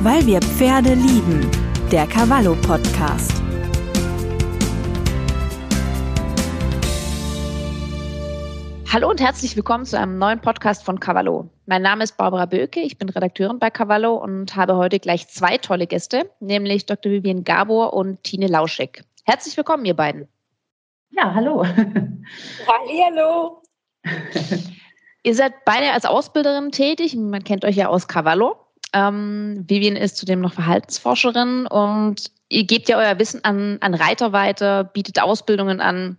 Weil wir Pferde lieben. Der Cavallo Podcast. Hallo und herzlich willkommen zu einem neuen Podcast von Cavallo. Mein Name ist Barbara Böke, ich bin Redakteurin bei Cavallo und habe heute gleich zwei tolle Gäste, nämlich Dr. Vivian Gabor und Tine Lauschek. Herzlich willkommen, ihr beiden. Ja, hallo. Hallo. ihr seid beide als Ausbilderin tätig, man kennt euch ja aus Cavallo. Ähm, Vivian ist zudem noch Verhaltensforscherin und ihr gebt ja euer Wissen an, an Reiter weiter, bietet Ausbildungen an,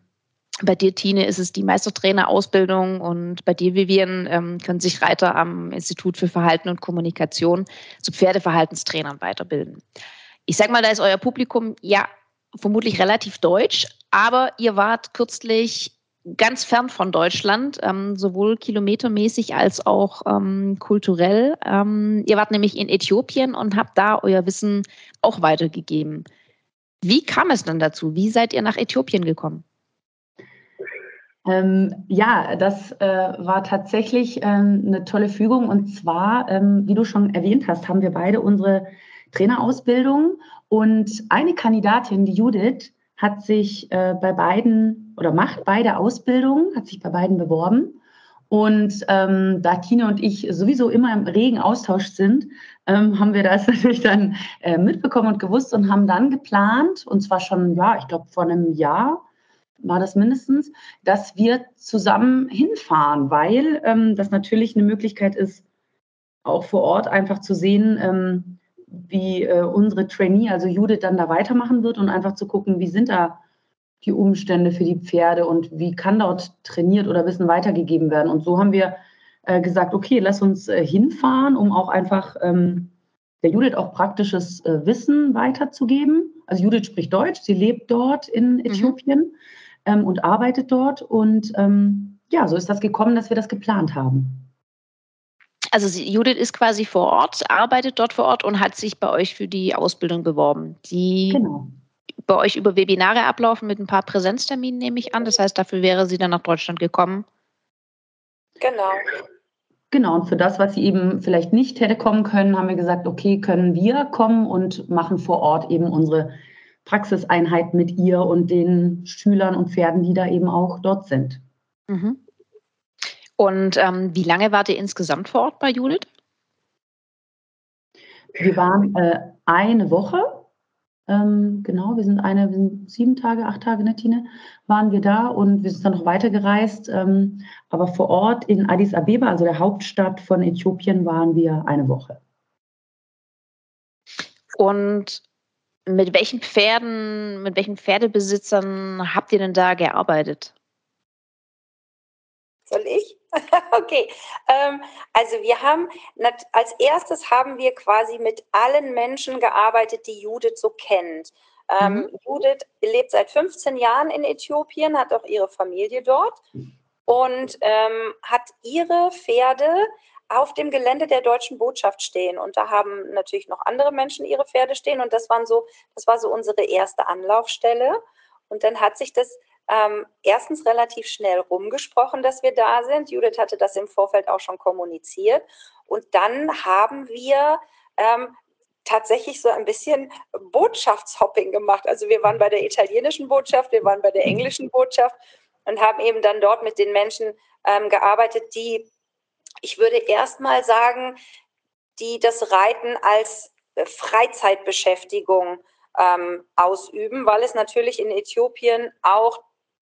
bei dir, Tine, ist es die Meistertrainerausbildung und bei dir, Vivian, ähm, können sich Reiter am Institut für Verhalten und Kommunikation zu Pferdeverhaltenstrainern weiterbilden. Ich sage mal, da ist euer Publikum ja vermutlich relativ deutsch, aber ihr wart kürzlich ganz fern von Deutschland, ähm, sowohl kilometermäßig als auch ähm, kulturell. Ähm, ihr wart nämlich in Äthiopien und habt da euer Wissen auch weitergegeben. Wie kam es dann dazu? Wie seid ihr nach Äthiopien gekommen? Ähm, ja, das äh, war tatsächlich ähm, eine tolle Fügung. Und zwar, ähm, wie du schon erwähnt hast, haben wir beide unsere Trainerausbildung. Und eine Kandidatin, die Judith, hat sich äh, bei beiden oder macht beide Ausbildungen, hat sich bei beiden beworben. Und ähm, da Tina und ich sowieso immer im regen Austausch sind, ähm, haben wir das natürlich dann äh, mitbekommen und gewusst und haben dann geplant, und zwar schon, ja, ich glaube, vor einem Jahr, war das mindestens, dass wir zusammen hinfahren, weil ähm, das natürlich eine Möglichkeit ist, auch vor Ort einfach zu sehen, ähm, wie äh, unsere Trainee, also Judith, dann da weitermachen wird und einfach zu gucken, wie sind da die Umstände für die Pferde und wie kann dort trainiert oder Wissen weitergegeben werden. Und so haben wir äh, gesagt, okay, lass uns äh, hinfahren, um auch einfach ähm, der Judith auch praktisches äh, Wissen weiterzugeben. Also Judith spricht Deutsch, sie lebt dort in mhm. Äthiopien. Mhm ähm, und arbeitet dort. Und ähm, ja, so ist das gekommen, dass wir das geplant haben. Also Judith ist quasi vor Ort, arbeitet dort vor Ort und hat sich bei euch für die Ausbildung beworben. Die genau. bei euch über Webinare ablaufen mit ein paar Präsenzterminen, nehme ich an. Das heißt, dafür wäre sie dann nach Deutschland gekommen. Genau. Genau, und für das, was sie eben vielleicht nicht hätte kommen können, haben wir gesagt, okay, können wir kommen und machen vor Ort eben unsere Praxiseinheit mit ihr und den Schülern und Pferden, die da eben auch dort sind. Mhm. Und ähm, wie lange wart ihr insgesamt vor Ort bei Judith? Wir waren äh, eine Woche. Ähm, genau, wir sind eine, wir sind sieben Tage, acht Tage, ne, Tine, waren wir da und wir sind dann noch weitergereist. Ähm, aber vor Ort in Addis Abeba, also der Hauptstadt von Äthiopien, waren wir eine Woche. Und mit welchen Pferden, mit welchen Pferdebesitzern habt ihr denn da gearbeitet? Soll ich? okay. Ähm, also wir haben als erstes haben wir quasi mit allen Menschen gearbeitet, die Judith so kennt. Ähm, mhm. Judith lebt seit 15 Jahren in Äthiopien, hat auch ihre Familie dort und ähm, hat ihre Pferde auf dem Gelände der deutschen Botschaft stehen. Und da haben natürlich noch andere Menschen ihre Pferde stehen. Und das waren so, das war so unsere erste Anlaufstelle. Und dann hat sich das ähm, erstens relativ schnell rumgesprochen, dass wir da sind. Judith hatte das im Vorfeld auch schon kommuniziert. Und dann haben wir ähm, tatsächlich so ein bisschen Botschaftshopping gemacht. Also wir waren bei der italienischen Botschaft, wir waren bei der englischen Botschaft und haben eben dann dort mit den Menschen ähm, gearbeitet, die ich würde erst mal sagen, die das Reiten als äh, Freizeitbeschäftigung ähm, ausüben, weil es natürlich in Äthiopien auch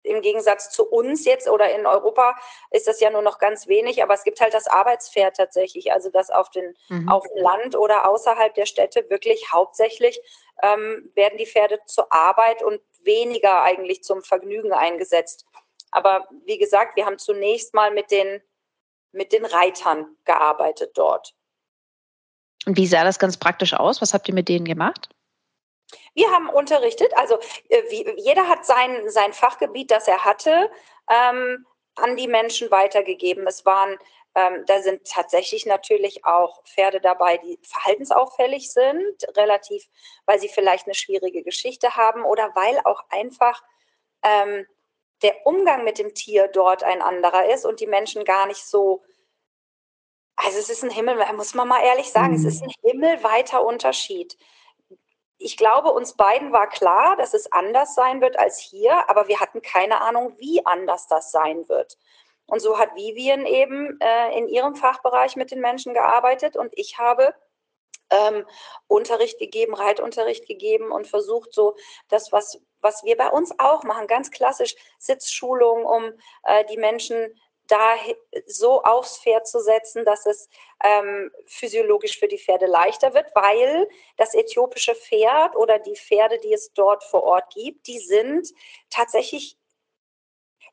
im Gegensatz zu uns jetzt oder in Europa ist das ja nur noch ganz wenig, aber es gibt halt das Arbeitspferd tatsächlich, also das auf, den, mhm. auf dem Land oder außerhalb der Städte wirklich hauptsächlich ähm, werden die Pferde zur Arbeit und weniger eigentlich zum Vergnügen eingesetzt. Aber wie gesagt, wir haben zunächst mal mit den mit den Reitern gearbeitet dort. Und wie sah das ganz praktisch aus? Was habt ihr mit denen gemacht? Wir haben unterrichtet, also äh, wie, jeder hat sein, sein Fachgebiet, das er hatte, ähm, an die Menschen weitergegeben. Es waren, ähm, da sind tatsächlich natürlich auch Pferde dabei, die verhaltensauffällig sind, relativ, weil sie vielleicht eine schwierige Geschichte haben oder weil auch einfach ähm, der Umgang mit dem Tier dort ein anderer ist und die Menschen gar nicht so Also es ist ein Himmel, muss man mal ehrlich sagen, mhm. es ist ein himmelweiter Unterschied. Ich glaube, uns beiden war klar, dass es anders sein wird als hier, aber wir hatten keine Ahnung, wie anders das sein wird. Und so hat Vivian eben äh, in ihrem Fachbereich mit den Menschen gearbeitet und ich habe ähm, Unterricht gegeben, Reitunterricht gegeben und versucht so das, was, was wir bei uns auch machen, ganz klassisch Sitzschulung, um äh, die Menschen da so aufs Pferd zu setzen, dass es ähm, physiologisch für die Pferde leichter wird, weil das äthiopische Pferd oder die Pferde, die es dort vor Ort gibt, die sind tatsächlich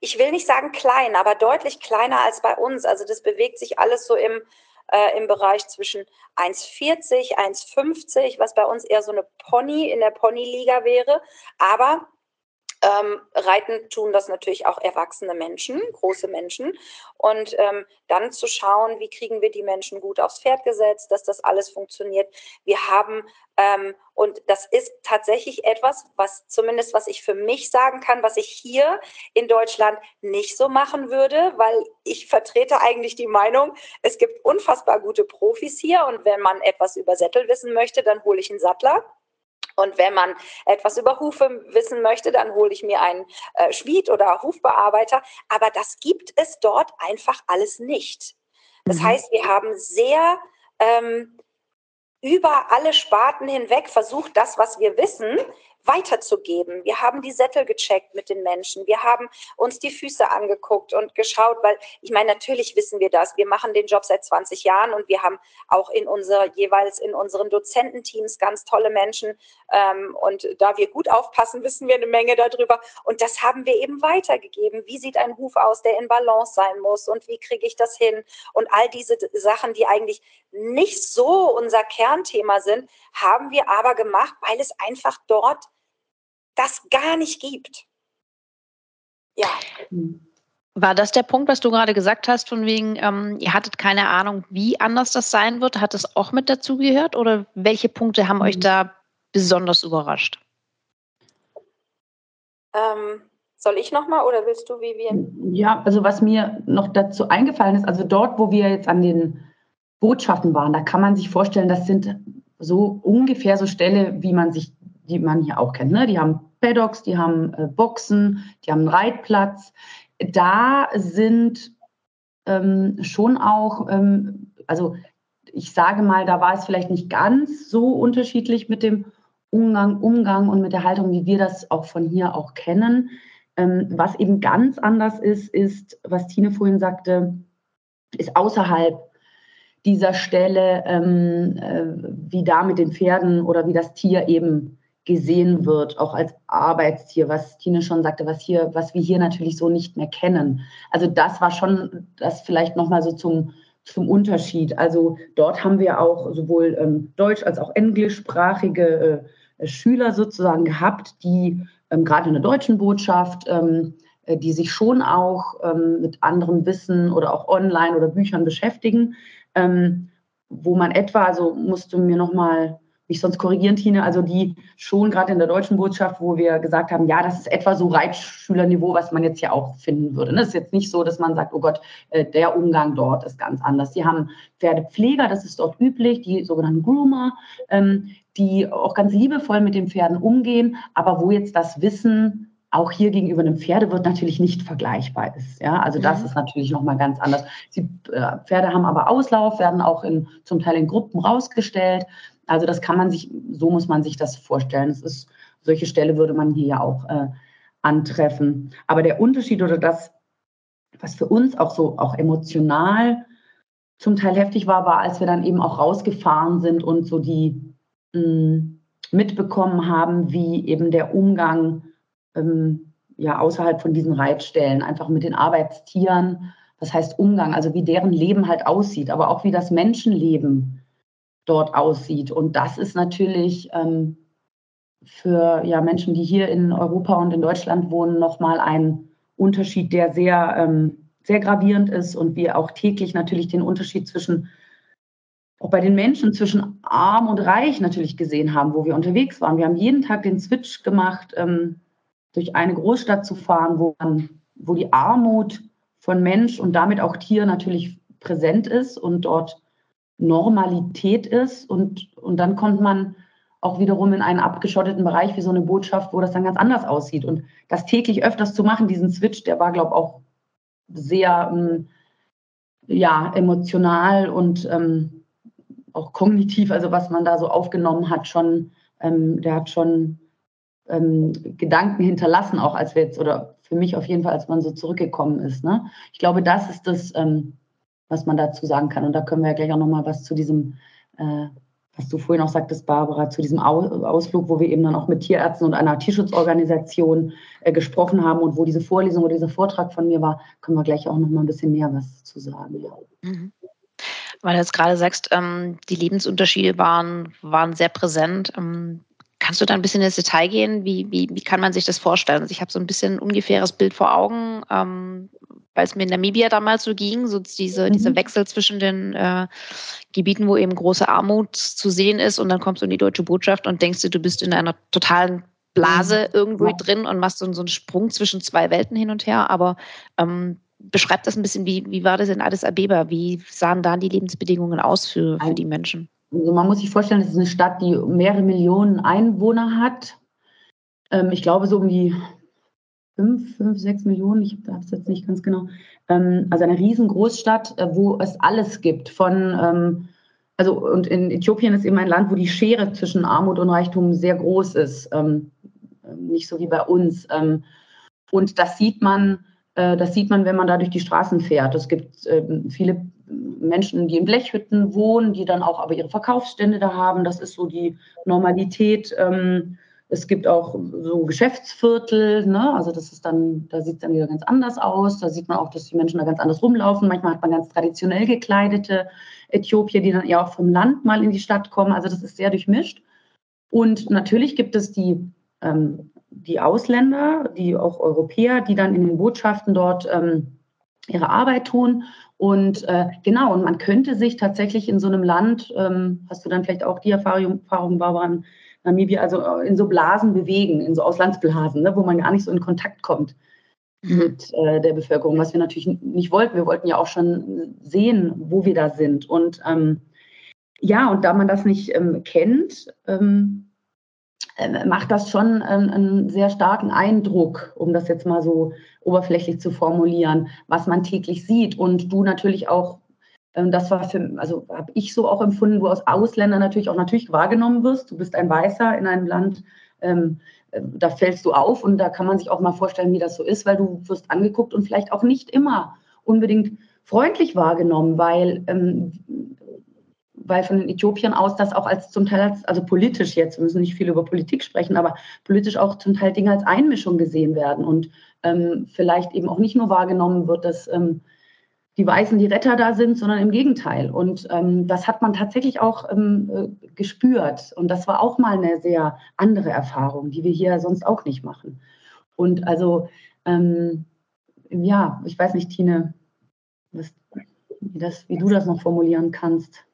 ich will nicht sagen klein, aber deutlich kleiner als bei uns. Also das bewegt sich alles so im, äh, im Bereich zwischen 1,40, 1,50, was bei uns eher so eine Pony in der Ponyliga wäre. Aber ähm, reiten tun das natürlich auch erwachsene Menschen, große Menschen. Und ähm, dann zu schauen, wie kriegen wir die Menschen gut aufs Pferd gesetzt, dass das alles funktioniert. Wir haben, ähm, und das ist tatsächlich etwas, was zumindest, was ich für mich sagen kann, was ich hier in Deutschland nicht so machen würde, weil ich vertrete eigentlich die Meinung, es gibt unfassbar gute Profis hier. Und wenn man etwas über Sättel wissen möchte, dann hole ich einen Sattler. Und wenn man etwas über Hufe wissen möchte, dann hole ich mir einen äh, Schmied oder Hufbearbeiter. Aber das gibt es dort einfach alles nicht. Das mhm. heißt, wir haben sehr ähm, über alle Sparten hinweg versucht, das, was wir wissen, weiterzugeben. Wir haben die Sättel gecheckt mit den Menschen. Wir haben uns die Füße angeguckt und geschaut, weil ich meine, natürlich wissen wir das. Wir machen den Job seit 20 Jahren und wir haben auch in unser, jeweils in unseren Dozententeams ganz tolle Menschen. Ähm, und da wir gut aufpassen, wissen wir eine Menge darüber. Und das haben wir eben weitergegeben. Wie sieht ein Huf aus, der in Balance sein muss? Und wie kriege ich das hin? Und all diese Sachen, die eigentlich nicht so unser Kernthema sind, haben wir aber gemacht, weil es einfach dort das gar nicht gibt. Ja. War das der Punkt, was du gerade gesagt hast, von wegen, ähm, ihr hattet keine Ahnung, wie anders das sein wird? Hat das auch mit dazugehört oder welche Punkte haben mhm. euch da besonders überrascht? Ähm, soll ich nochmal oder willst du, Vivian? Ja, also was mir noch dazu eingefallen ist, also dort, wo wir jetzt an den Botschaften waren, da kann man sich vorstellen, das sind so ungefähr so Ställe, wie man sich die man hier auch kennt. Ne? Die haben Paddocks, die haben äh, Boxen, die haben einen Reitplatz. Da sind ähm, schon auch, ähm, also ich sage mal, da war es vielleicht nicht ganz so unterschiedlich mit dem Umgang, Umgang und mit der Haltung, wie wir das auch von hier auch kennen. Ähm, was eben ganz anders ist, ist, was Tine vorhin sagte, ist außerhalb dieser Stelle, ähm, äh, wie da mit den Pferden oder wie das Tier eben gesehen wird, auch als Arbeitstier, was Tine schon sagte, was hier, was wir hier natürlich so nicht mehr kennen. Also das war schon das vielleicht nochmal so zum, zum Unterschied. Also dort haben wir auch sowohl ähm, deutsch- als auch englischsprachige äh, Schüler sozusagen gehabt, die ähm, gerade in der deutschen Botschaft, ähm, äh, die sich schon auch ähm, mit anderem Wissen oder auch online oder Büchern beschäftigen, ähm, wo man etwa, also musst du mir nochmal mich sonst korrigieren, Tine, also die schon gerade in der deutschen Botschaft, wo wir gesagt haben, ja, das ist etwa so Reitschülerniveau, was man jetzt ja auch finden würde. Das ist jetzt nicht so, dass man sagt, oh Gott, äh, der Umgang dort ist ganz anders. Die haben Pferdepfleger, das ist dort üblich, die sogenannten Groomer, ähm, die auch ganz liebevoll mit den Pferden umgehen, aber wo jetzt das Wissen auch hier gegenüber einem Pferdewirt natürlich nicht vergleichbar ist. Ja, also das mhm. ist natürlich nochmal ganz anders. Die äh, Pferde haben aber Auslauf, werden auch in, zum Teil in Gruppen rausgestellt. Also das kann man sich, so muss man sich das vorstellen. Es ist, solche Stelle würde man hier ja auch äh, antreffen. Aber der Unterschied oder das, was für uns auch so auch emotional zum Teil heftig war, war, als wir dann eben auch rausgefahren sind und so die mh, mm, mitbekommen haben, wie eben der Umgang ähm, ja außerhalb von diesen Reitstellen, einfach mit den Arbeitstieren, was heißt Umgang, also wie deren Leben halt aussieht, aber auch wie das Menschenleben dort aussieht. Und das ist natürlich ähm, für ja, Menschen, die hier in Europa und in Deutschland wohnen, nochmal ein Unterschied, der sehr, ähm, sehr gravierend ist und wir auch täglich natürlich den Unterschied zwischen, auch bei den Menschen zwischen arm und reich natürlich gesehen haben, wo wir unterwegs waren. Wir haben jeden Tag den Switch gemacht, ähm, durch eine Großstadt zu fahren, wo, man, wo die Armut von Mensch und damit auch Tier natürlich präsent ist und dort Normalität ist. Und, und dann kommt man auch wiederum in einen abgeschotteten Bereich wie so eine Botschaft, wo das dann ganz anders aussieht. Und das täglich öfters zu machen, diesen Switch, der war, glaube ich, auch sehr ähm, ja, emotional und ähm, auch kognitiv, also was man da so aufgenommen hat, schon, ähm, der hat schon ähm, Gedanken hinterlassen, auch als wir jetzt, oder für mich auf jeden Fall, als man so zurückgekommen ist. Ne? Ich glaube, das ist das, ähm, was man dazu sagen kann. Und da können wir ja gleich auch nochmal was zu diesem äh, was du vorhin auch sagtest, Barbara, zu diesem Ausflug, wo wir eben dann auch mit Tierärzten und einer Tierschutzorganisation äh, gesprochen haben und wo diese Vorlesung oder dieser Vortrag von mir war, können wir gleich auch noch mal ein bisschen näher was zu sagen. Ja. Mhm. Weil du jetzt gerade sagst, ähm, die Lebensunterschiede waren, waren sehr präsent. Kannst du da ein bisschen ins Detail gehen? Wie, wie, wie kann man sich das vorstellen? Also ich habe so ein bisschen ein ungefähres Bild vor Augen. Ähm, weil es mir in Namibia damals so ging, so diese, mhm. dieser Wechsel zwischen den äh, Gebieten, wo eben große Armut zu sehen ist und dann kommst du in die deutsche Botschaft und denkst dir, du bist in einer totalen Blase mhm. irgendwo ja. drin und machst so, so einen Sprung zwischen zwei Welten hin und her. Aber ähm, beschreibt das ein bisschen, wie, wie war das in Addis Abeba? Wie sahen da die Lebensbedingungen aus für, für die Menschen? Also man muss sich vorstellen, das ist eine Stadt, die mehrere Millionen Einwohner hat. Ähm, ich glaube, so um die fünf, fünf, sechs Millionen, ich habe es jetzt nicht ganz genau. Ähm, also eine Riesengroßstadt, äh, wo es alles gibt. Von, ähm, also und in Äthiopien ist eben ein Land, wo die Schere zwischen Armut und Reichtum sehr groß ist. Ähm, nicht so wie bei uns. Ähm, und das sieht man, äh, das sieht man, wenn man da durch die Straßen fährt. Es gibt viele Menschen, die in Blechhütten wohnen, die dann auch aber ihre Verkaufsstände da haben. Das ist so die Normalität. Ähm, es gibt auch so Geschäftsviertel, ne? also das ist dann, da sieht es dann wieder ganz anders aus. Da sieht man auch, dass die Menschen da ganz anders rumlaufen. Manchmal hat man ganz traditionell gekleidete Äthiopier, die dann eher auch vom Land mal in die Stadt kommen. Also das ist sehr durchmischt. Und natürlich gibt es die, ähm, die Ausländer, die auch Europäer, die dann in den Botschaften dort ähm, ihre Arbeit tun. Und äh, genau, und man könnte sich tatsächlich in so einem Land, ähm, hast du dann vielleicht auch die Erfahrung, Erfahrung Barbara, Namibia also äh, in so Blasen bewegen, in so Auslandsblasen, ne, wo man gar nicht so in Kontakt kommt mhm. mit äh, der Bevölkerung, was wir natürlich nicht wollten. Wir wollten ja auch schon sehen, wo wir da sind. Und ähm, ja, und da man das nicht ähm, kennt, ähm, äh, macht das schon einen, einen, sehr starken Eindruck, um das jetzt mal so oberflächlich zu formulieren, was man täglich sieht. Und du natürlich auch ähm, das war für, also habe ich so auch empfunden, wo aus Ausländern natürlich auch natürlich wahrgenommen wirst. Du bist ein Weißer in einem Land, ähm, äh, da fällst du auf und da kann man sich auch mal vorstellen, wie das so ist, weil du wirst angeguckt und vielleicht auch nicht immer unbedingt freundlich wahrgenommen, weil, ähm, weil von den Äthiopiern aus das auch als zum Teil als, also politisch jetzt, wir müssen nicht viel über Politik sprechen, aber politisch auch zum Teil Dinge als Einmischung gesehen werden und ähm, vielleicht eben auch nicht nur wahrgenommen wird, dass ähm, die Weißen die Retter da sind, sondern im Gegenteil. Und ähm, das hat man tatsächlich auch ähm, äh, gespürt. Und das war auch mal eine sehr andere Erfahrung, die wir hier sonst auch nicht machen. Und also, ähm, ja, ich weiß nicht, Tine, was, wie, das, wie du das noch formulieren kannst.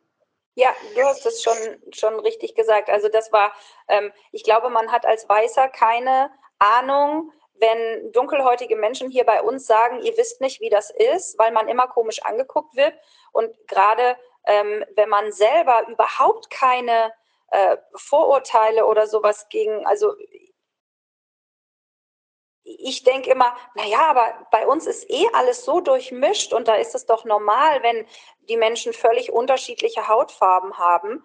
Ja, du hast es schon, schon richtig gesagt. Also das war, ähm, ich glaube, man hat als Weißer keine Ahnung, wenn dunkelhäutige Menschen hier bei uns sagen, ihr wisst nicht, wie das ist, weil man immer komisch angeguckt wird. Und gerade ähm, wenn man selber überhaupt keine äh, Vorurteile oder sowas gegen, also ich denke immer, naja, aber bei uns ist eh alles so durchmischt und da ist es doch normal, wenn die Menschen völlig unterschiedliche Hautfarben haben.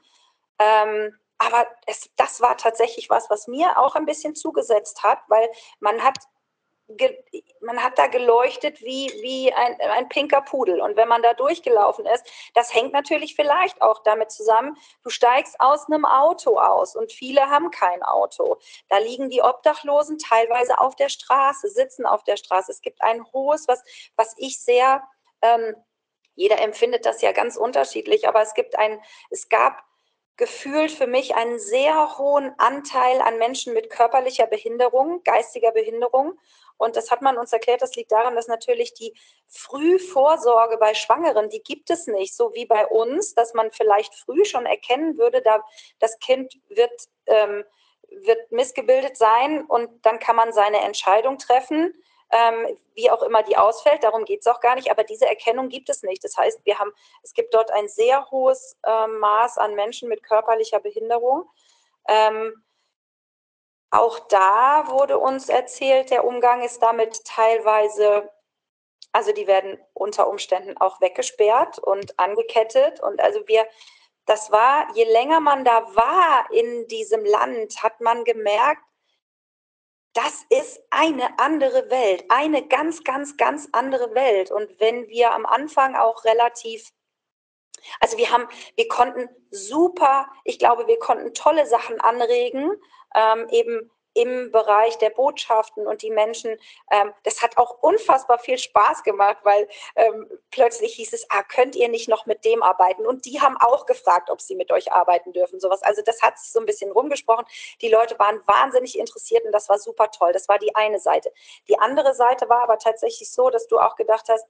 Ähm, aber es, das war tatsächlich was, was mir auch ein bisschen zugesetzt hat, weil man hat man hat da geleuchtet wie, wie ein, ein pinker Pudel. Und wenn man da durchgelaufen ist, das hängt natürlich vielleicht auch damit zusammen, du steigst aus einem Auto aus und viele haben kein Auto. Da liegen die Obdachlosen teilweise auf der Straße, sitzen auf der Straße. Es gibt ein hohes, was, was ich sehr, ähm, jeder empfindet das ja ganz unterschiedlich, aber es gibt ein, es gab gefühlt für mich einen sehr hohen Anteil an Menschen mit körperlicher Behinderung, geistiger Behinderung. Und das hat man uns erklärt, das liegt daran, dass natürlich die Frühvorsorge bei Schwangeren, die gibt es nicht, so wie bei uns, dass man vielleicht früh schon erkennen würde, da das Kind wird, ähm, wird missgebildet sein und dann kann man seine Entscheidung treffen. ähm, wie auch immer die ausfällt, darum geht es auch gar nicht, aber diese Erkennung gibt es nicht. Das heißt, wir haben, es gibt dort ein sehr hohes äh, Maß an Menschen mit körperlicher Behinderung. Ähm, auch da wurde uns erzählt, der Umgang ist damit teilweise, also die werden unter Umständen auch weggesperrt und angekettet. Und also wir, das war, je länger man da war in diesem Land, hat man gemerkt, das ist eine andere Welt, eine ganz, ganz, ganz andere Welt. Und wenn wir am Anfang auch relativ, also wir haben, wir konnten super, ich glaube, wir konnten tolle Sachen anregen, ähm, eben im Bereich der Botschaften und die Menschen. Ähm, das hat auch unfassbar viel Spaß gemacht, weil ähm, plötzlich hieß es, ah, könnt ihr nicht noch mit dem arbeiten? Und die haben auch gefragt, ob sie mit euch arbeiten dürfen. Sowas. Also das hat sich so ein bisschen rumgesprochen. Die Leute waren wahnsinnig interessiert und das war super toll. Das war die eine Seite. Die andere Seite war aber tatsächlich so, dass du auch gedacht hast,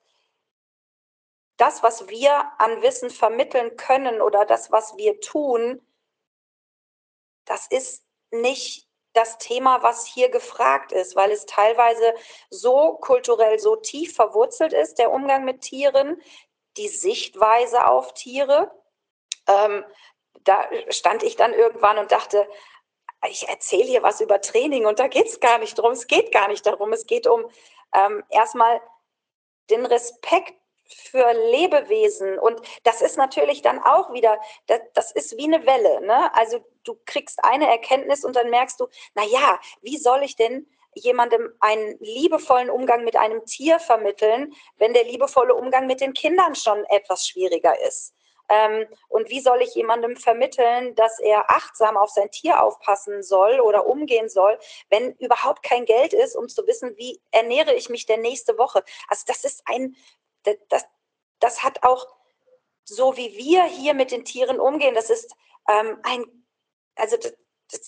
das, was wir an Wissen vermitteln können oder das, was wir tun, das ist nicht das Thema, was hier gefragt ist, weil es teilweise so kulturell so tief verwurzelt ist, der Umgang mit Tieren, die Sichtweise auf Tiere. Ähm, da stand ich dann irgendwann und dachte, ich erzähle hier was über Training und da geht es gar nicht drum. Es geht gar nicht darum. Es geht um ähm, erstmal den Respekt für Lebewesen. Und das ist natürlich dann auch wieder, das, das ist wie eine Welle. Ne? Also du kriegst eine Erkenntnis und dann merkst du, na ja, wie soll ich denn jemandem einen liebevollen Umgang mit einem Tier vermitteln, wenn der liebevolle Umgang mit den Kindern schon etwas schwieriger ist? Ähm, und wie soll ich jemandem vermitteln, dass er achtsam auf sein Tier aufpassen soll oder umgehen soll, wenn überhaupt kein Geld ist, um zu wissen, wie ernähre ich mich denn nächste Woche? Also das ist ein das, das, das hat auch, so wie wir hier mit den Tieren umgehen, das ist ähm, ein, also das,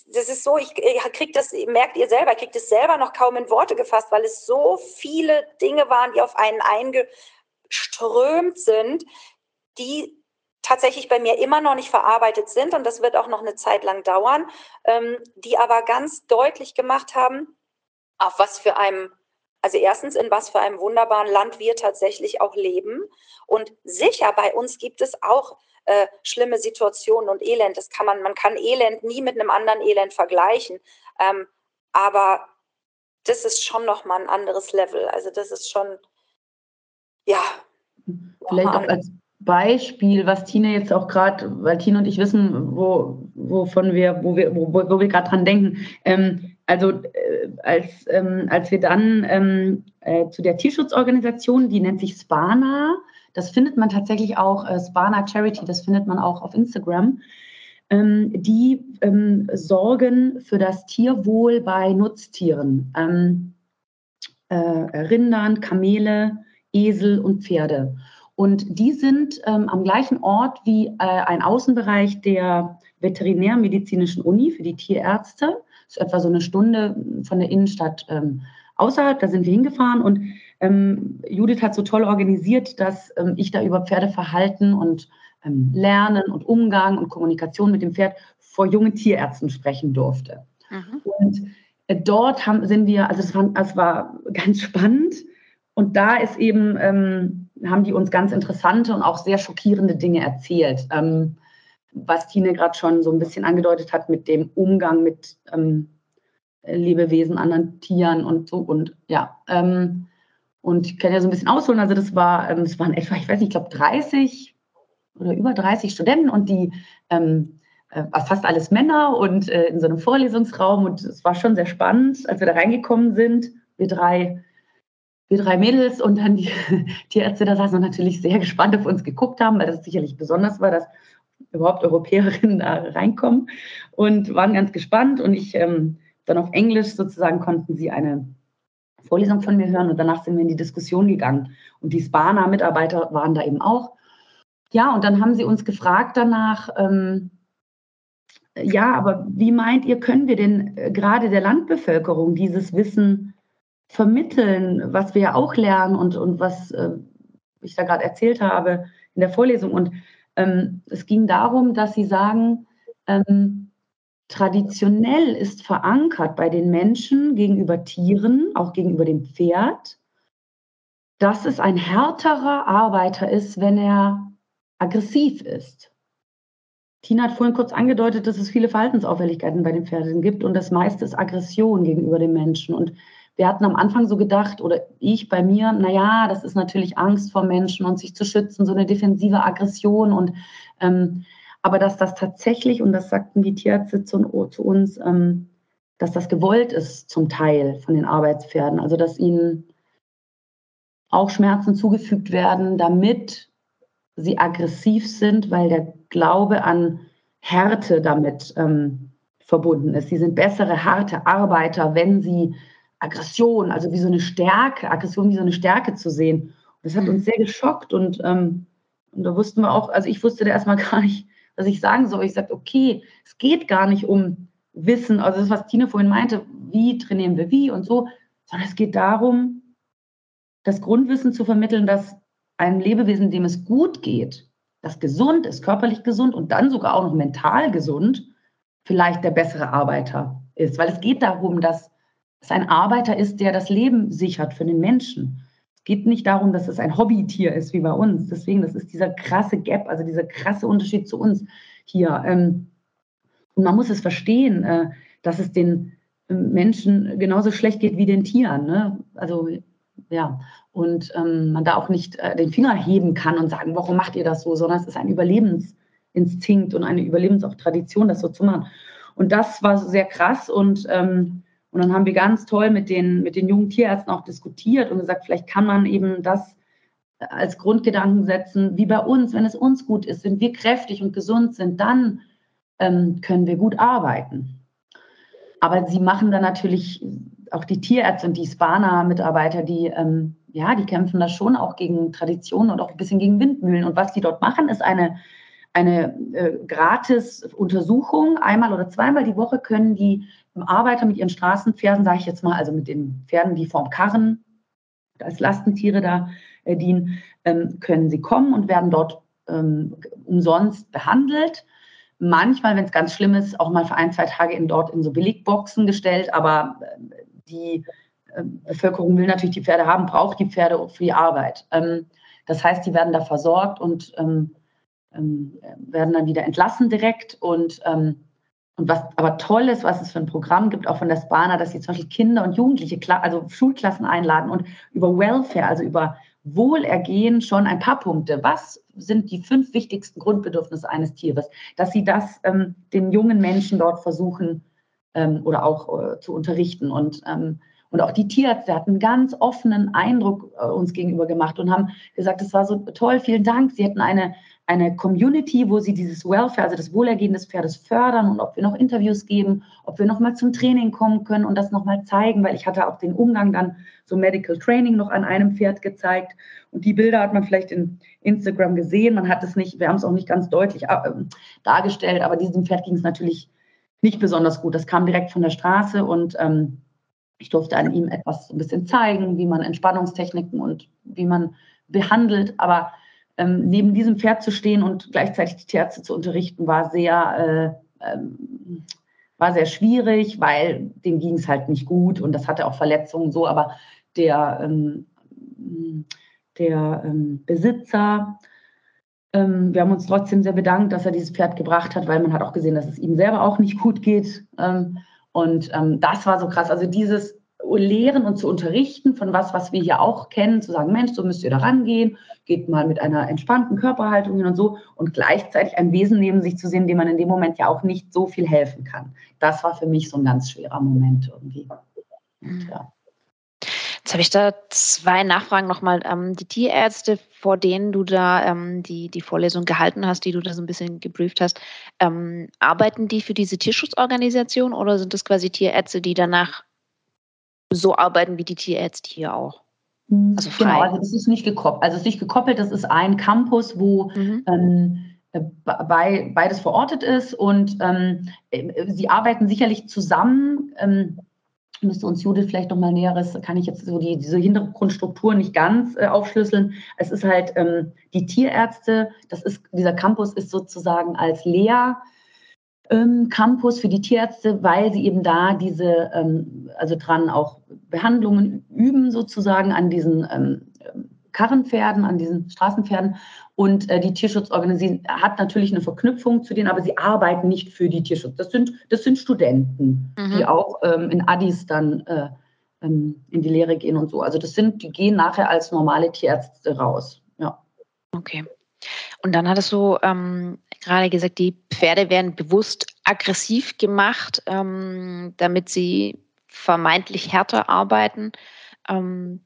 das, ist so, ich, ich krieg das, merkt ihr selber, kriegt es selber noch kaum in Worte gefasst, weil es so viele Dinge waren, die auf einen eingeströmt sind, die tatsächlich bei mir immer noch nicht verarbeitet sind. Und das wird auch noch eine Zeit lang dauern, ähm, die aber ganz deutlich gemacht haben, auf was für einem also erstens, in was für einem wunderbaren Land wir tatsächlich auch leben. Und sicher, bei uns gibt es auch äh, schlimme Situationen und Elend. Das kann man, man kann Elend nie mit einem anderen Elend vergleichen. Ähm, aber das ist schon nochmal ein anderes Level. Also das ist schon, ja. Vielleicht auch als Beispiel, was Tine jetzt auch gerade, weil Tine und ich wissen, wo, wovon wir, wo wir, wo, wo wir gerade dran denken. Ähm, also äh, als, ähm, als wir dann ähm, äh, zu der Tierschutzorganisation, die nennt sich Spana, das findet man tatsächlich auch, äh, Spana Charity, das findet man auch auf Instagram, ähm, die ähm, sorgen für das Tierwohl bei Nutztieren, ähm, äh, Rindern, Kamele, Esel und Pferde. Und die sind ähm, am gleichen Ort wie äh, ein Außenbereich der Veterinärmedizinischen Uni für die Tierärzte ist etwa so eine Stunde von der Innenstadt ähm, außerhalb. Da sind wir hingefahren und ähm, Judith hat so toll organisiert, dass ähm, ich da über Pferdeverhalten und ähm, Lernen und Umgang und Kommunikation mit dem Pferd vor jungen Tierärzten sprechen durfte. Mhm. Und äh, dort haben, sind wir, also es war, es war ganz spannend. Und da ist eben, ähm, haben die uns ganz interessante und auch sehr schockierende Dinge erzählt. Ähm, was Tine gerade schon so ein bisschen angedeutet hat mit dem Umgang mit ähm, Lebewesen, anderen Tieren und so. Und ja, ähm, und ich kann ja so ein bisschen ausholen. Also das war, ähm, es waren etwa, ich weiß nicht, ich glaube 30 oder über 30 Studenten und die ähm, äh, fast alles Männer und äh, in so einem Vorlesungsraum. Und es war schon sehr spannend, als wir da reingekommen sind. Wir drei, wir drei Mädels und dann die, die Ärzte da saßen und natürlich sehr gespannt auf uns geguckt haben, weil das sicherlich besonders war, dass überhaupt Europäerinnen da reinkommen und waren ganz gespannt. Und ich ähm, dann auf Englisch sozusagen konnten sie eine Vorlesung von mir hören und danach sind wir in die Diskussion gegangen. Und die Spana-Mitarbeiter waren da eben auch. Ja, und dann haben sie uns gefragt danach, ähm, ja, aber wie meint ihr, können wir denn äh, gerade der Landbevölkerung dieses Wissen vermitteln, was wir ja auch lernen und, und was äh, ich da gerade erzählt habe in der Vorlesung? Und ähm, es ging darum, dass sie sagen, ähm, traditionell ist verankert bei den Menschen gegenüber Tieren, auch gegenüber dem Pferd, dass es ein härterer Arbeiter ist, wenn er aggressiv ist. Tina hat vorhin kurz angedeutet, dass es viele Verhaltensauffälligkeiten bei den Pferden gibt und das meiste ist Aggression gegenüber den Menschen. Und wir hatten am Anfang so gedacht, oder ich bei mir, naja, das ist natürlich Angst vor Menschen und sich zu schützen, so eine defensive Aggression. Und ähm, aber dass das tatsächlich, und das sagten die Tierärzte zu, zu uns, ähm, dass das gewollt ist zum Teil von den Arbeitspferden. Also dass ihnen auch Schmerzen zugefügt werden, damit sie aggressiv sind, weil der Glaube an Härte damit ähm, verbunden ist. Sie sind bessere, harte Arbeiter, wenn sie Aggression, also wie so eine Stärke, Aggression wie so eine Stärke zu sehen. Und das hat uns sehr geschockt und, ähm, und da wussten wir auch, also ich wusste da erstmal gar nicht, was ich sagen soll. Ich sagte, okay, es geht gar nicht um Wissen, also das, was Tine vorhin meinte, wie trainieren wir wie und so, sondern es geht darum, das Grundwissen zu vermitteln, dass ein Lebewesen, dem es gut geht, das gesund ist, körperlich gesund und dann sogar auch noch mental gesund, vielleicht der bessere Arbeiter ist. Weil es geht darum, dass es ein Arbeiter ist, der das Leben sichert für den Menschen. Es geht nicht darum, dass es ein Hobbytier ist wie bei uns. Deswegen, das ist dieser krasse Gap, also dieser krasse Unterschied zu uns hier. Ähm, und man muss es verstehen, äh, dass es den Menschen genauso schlecht geht wie den Tieren. Ne? Also ja, und ähm, man da auch nicht äh, den Finger heben kann und sagen, warum macht ihr das so, sondern es ist ein Überlebensinstinkt und eine Überlebenstradition, das so zu machen. Und das war sehr krass und, ähm, und dann haben wir ganz toll mit den, mit den jungen Tierärzten auch diskutiert und gesagt, vielleicht kann man eben das als Grundgedanken setzen, wie bei uns, wenn es uns gut ist, wenn wir kräftig und gesund sind, dann ähm, können wir gut arbeiten. Aber sie machen dann natürlich auch die Tierärzte und die Spana-Mitarbeiter, die, ähm, ja, die kämpfen da schon auch gegen Traditionen und auch ein bisschen gegen Windmühlen. Und was die dort machen, ist eine, eine äh, gratis Untersuchung. Einmal oder zweimal die Woche können die Arbeiter mit ihren Straßenpferden, sage ich jetzt mal, also mit den Pferden, die vorm Karren als Lastentiere da äh, dienen, ähm, können sie kommen und werden dort ähm, umsonst behandelt manchmal, wenn es ganz schlimm ist, auch mal für ein, zwei Tage in dort in so Billigboxen gestellt. Aber äh, die äh, Bevölkerung will natürlich die Pferde haben, braucht die Pferde für die Arbeit. Ähm, das heißt, die werden da versorgt und ähm, ähm, werden dann wieder entlassen direkt. Und, und was aber toll ist, was es für ein Programm gibt, auch von der Spana, dass sie zum Beispiel Kinder und Jugendliche, also Schulklassen einladen und über Welfare, also über Wohlergehen schon ein paar Punkte. Was sind die fünf wichtigsten Grundbedürfnisse eines Tieres? Dass sie das ähm, den jungen Menschen dort versuchen ähm, oder auch äh, zu unterrichten. Und, ähm, und auch die Tierärzte hatten einen ganz offenen Eindruck äh, uns gegenüber gemacht und haben gesagt, es war so toll, vielen Dank. Sie hätten eine, eine Community, wo sie dieses Welfare, also das Wohlergehen des Pferdes fördern und ob wir noch Interviews geben, ob wir noch mal zum Training kommen können und das noch mal zeigen, weil ich hatte auch den Umgang dann so Medical Training noch an einem Pferd gezeigt und die Bilder hat man vielleicht in Instagram gesehen. Man hat es nicht, wir haben es auch nicht ganz deutlich äh, dargestellt, aber diesem Pferd ging es natürlich nicht besonders gut. Das kam direkt von der Straße und ähm, ich durfte an ihm etwas ein bisschen zeigen, wie man Entspannungstechniken und wie man behandelt. Aber ähm, neben diesem Pferd zu stehen und gleichzeitig die Tierärzte zu unterrichten, war sehr, äh, ähm, war sehr schwierig, weil dem ging es halt nicht gut und das hatte auch Verletzungen so. Aber der, ähm, der ähm, Besitzer ähm, wir haben uns trotzdem sehr bedankt, dass er dieses Pferd gebracht hat, weil man hat auch gesehen, dass es ihm selber auch nicht gut geht. Ähm, und das war so krass. Also dieses Lehren und zu unterrichten von was, was wir hier auch kennen, zu sagen, Mensch, so müsst ihr da rangehen, geht mal mit einer entspannten Körperhaltung hin und so und gleichzeitig ein Wesen neben sich zu sehen, dem man in dem Moment ja auch nicht so viel helfen kann. Das war für mich so ein ganz schwerer Moment irgendwie. Und, ja. Jetzt habe ich da zwei Nachfragen nochmal. Ähm, die Tierärzte, vor denen du da ähm, die, die Vorlesung gehalten hast, die du da so ein bisschen geprüft hast, ähm, arbeiten die für diese Tierschutzorganisation oder sind das quasi Tierärzte, die danach so arbeiten wie die Tierärzte hier auch? Mhm. Also frei. Genau, also es ist nicht gekoppelt. Also es ist nicht gekoppelt, das ist ein Campus, wo mhm. ähm, bei, beides verortet ist und ähm, äh, sie arbeiten sicherlich zusammen. Ähm, müsste uns Judith vielleicht noch mal näheres, kann ich jetzt so die, diese Hintergrundstruktur nicht ganz äh, aufschlüsseln. Es ist halt ähm, die Tierärzte, das ist, dieser Campus ist sozusagen als Lehr, Campus für die Tierärzte, weil sie eben da diese, ähm, also dran auch Behandlungen üben sozusagen an diesen ähm, Karrenpferden, an diesen Straßenpferden. Und äh, die Tierschutzorganisation hat natürlich eine Verknüpfung zu denen, aber sie arbeiten nicht für die Tierschutz. Das sind, das sind Studenten, mhm. die auch ähm, in Addis dann äh, in die Lehre gehen und so. Also das sind, die gehen nachher als normale Tierärzte raus. Ja. Okay. Und dann hattest du ähm, gerade gesagt, die Pferde werden bewusst aggressiv gemacht, ähm, damit sie vermeintlich härter arbeiten. Ähm,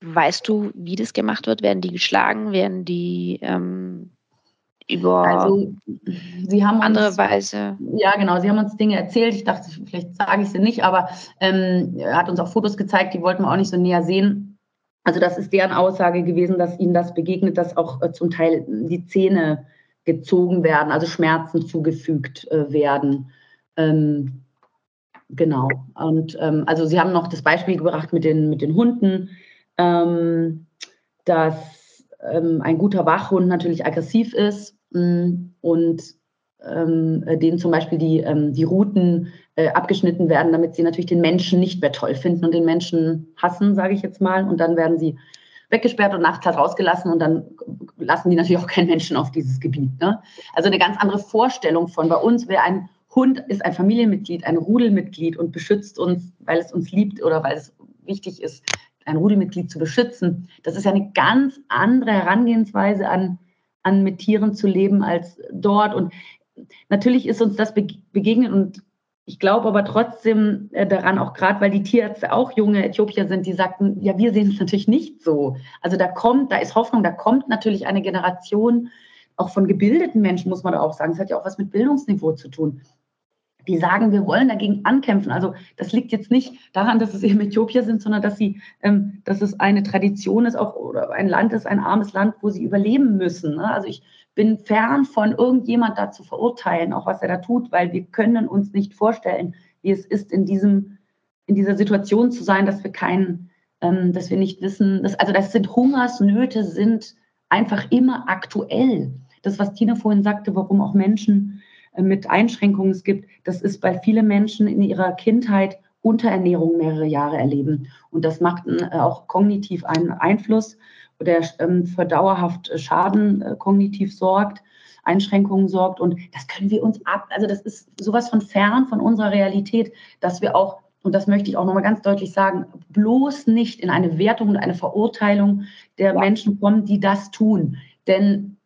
weißt du, wie das gemacht wird? Werden die geschlagen? Werden die ähm, über also, sie haben andere uns, Weise? Ja, genau. Sie haben uns Dinge erzählt. Ich dachte, vielleicht sage ich sie nicht, aber ähm, er hat uns auch Fotos gezeigt, die wollten wir auch nicht so näher sehen. Also das ist deren Aussage gewesen, dass ihnen das begegnet, dass auch äh, zum Teil die Zähne gezogen werden, also Schmerzen zugefügt äh, werden. Ähm, genau. Und ähm, also Sie haben noch das Beispiel gebracht mit den, mit den Hunden, ähm, dass ähm, ein guter Wachhund natürlich aggressiv ist mh, mm, und ähm, denen zum Beispiel die, ähm, die Routen äh, abgeschnitten werden, damit sie natürlich den Menschen nicht mehr toll finden und den Menschen hassen, sage ich jetzt mal. Und dann werden sie weggesperrt und nachts halt rausgelassen und dann lassen die natürlich auch keinen Menschen auf dieses Gebiet. Ne? Also eine ganz andere Vorstellung von bei uns wäre ein Hund ist ein Familienmitglied, ein Rudelmitglied und beschützt uns, weil es uns liebt oder weil es wichtig ist, ein Rudelmitglied zu beschützen. Das ist ja eine ganz andere Herangehensweise an, an mit Tieren zu leben als dort. Und natürlich ist uns das begegnet und ich glaube aber trotzdem äh, daran, auch gerade weil die Tierärzte auch junge Äthiopier sind, die sagten, ja, wir sehen es natürlich nicht so. Also da kommt, da ist Hoffnung, da kommt natürlich eine Generation auch von gebildeten Menschen, muss man auch sagen. Das hat ja auch was mit Bildungsniveau zu tun. Die sagen, wir wollen dagegen ankämpfen. Also das liegt jetzt nicht daran, dass es eben Äthiopier sind, sondern dass sie, ähm, dass es eine Tradition ist, auch oder ein Land ist, ein armes Land, wo sie überleben müssen. Ne? Also ich bin fern von irgendjemand da zu verurteilen, auch was er da tut, weil wir können uns nicht vorstellen, wie es ist, in diesem, in dieser Situation zu sein, dass wir keinen, ähm, dass wir nicht wissen, dass, also das sind Hungersnöte, sind einfach immer aktuell. Das, was Tina vorhin sagte, warum auch Menschen mit Einschränkungen es gibt, das ist, weil viele Menschen in ihrer Kindheit Unterernährung mehrere Jahre erleben. Und das macht äh, auch kognitiv einen Einfluss der ähm, für dauerhaft äh, Schaden äh, kognitiv sorgt, Einschränkungen sorgt. Und das können wir uns ab, also das ist sowas von fern von unserer Realität, dass wir auch, und das möchte ich auch nochmal ganz deutlich sagen, bloß nicht in eine Wertung und eine Verurteilung der ja. Menschen kommen, die das tun. Denn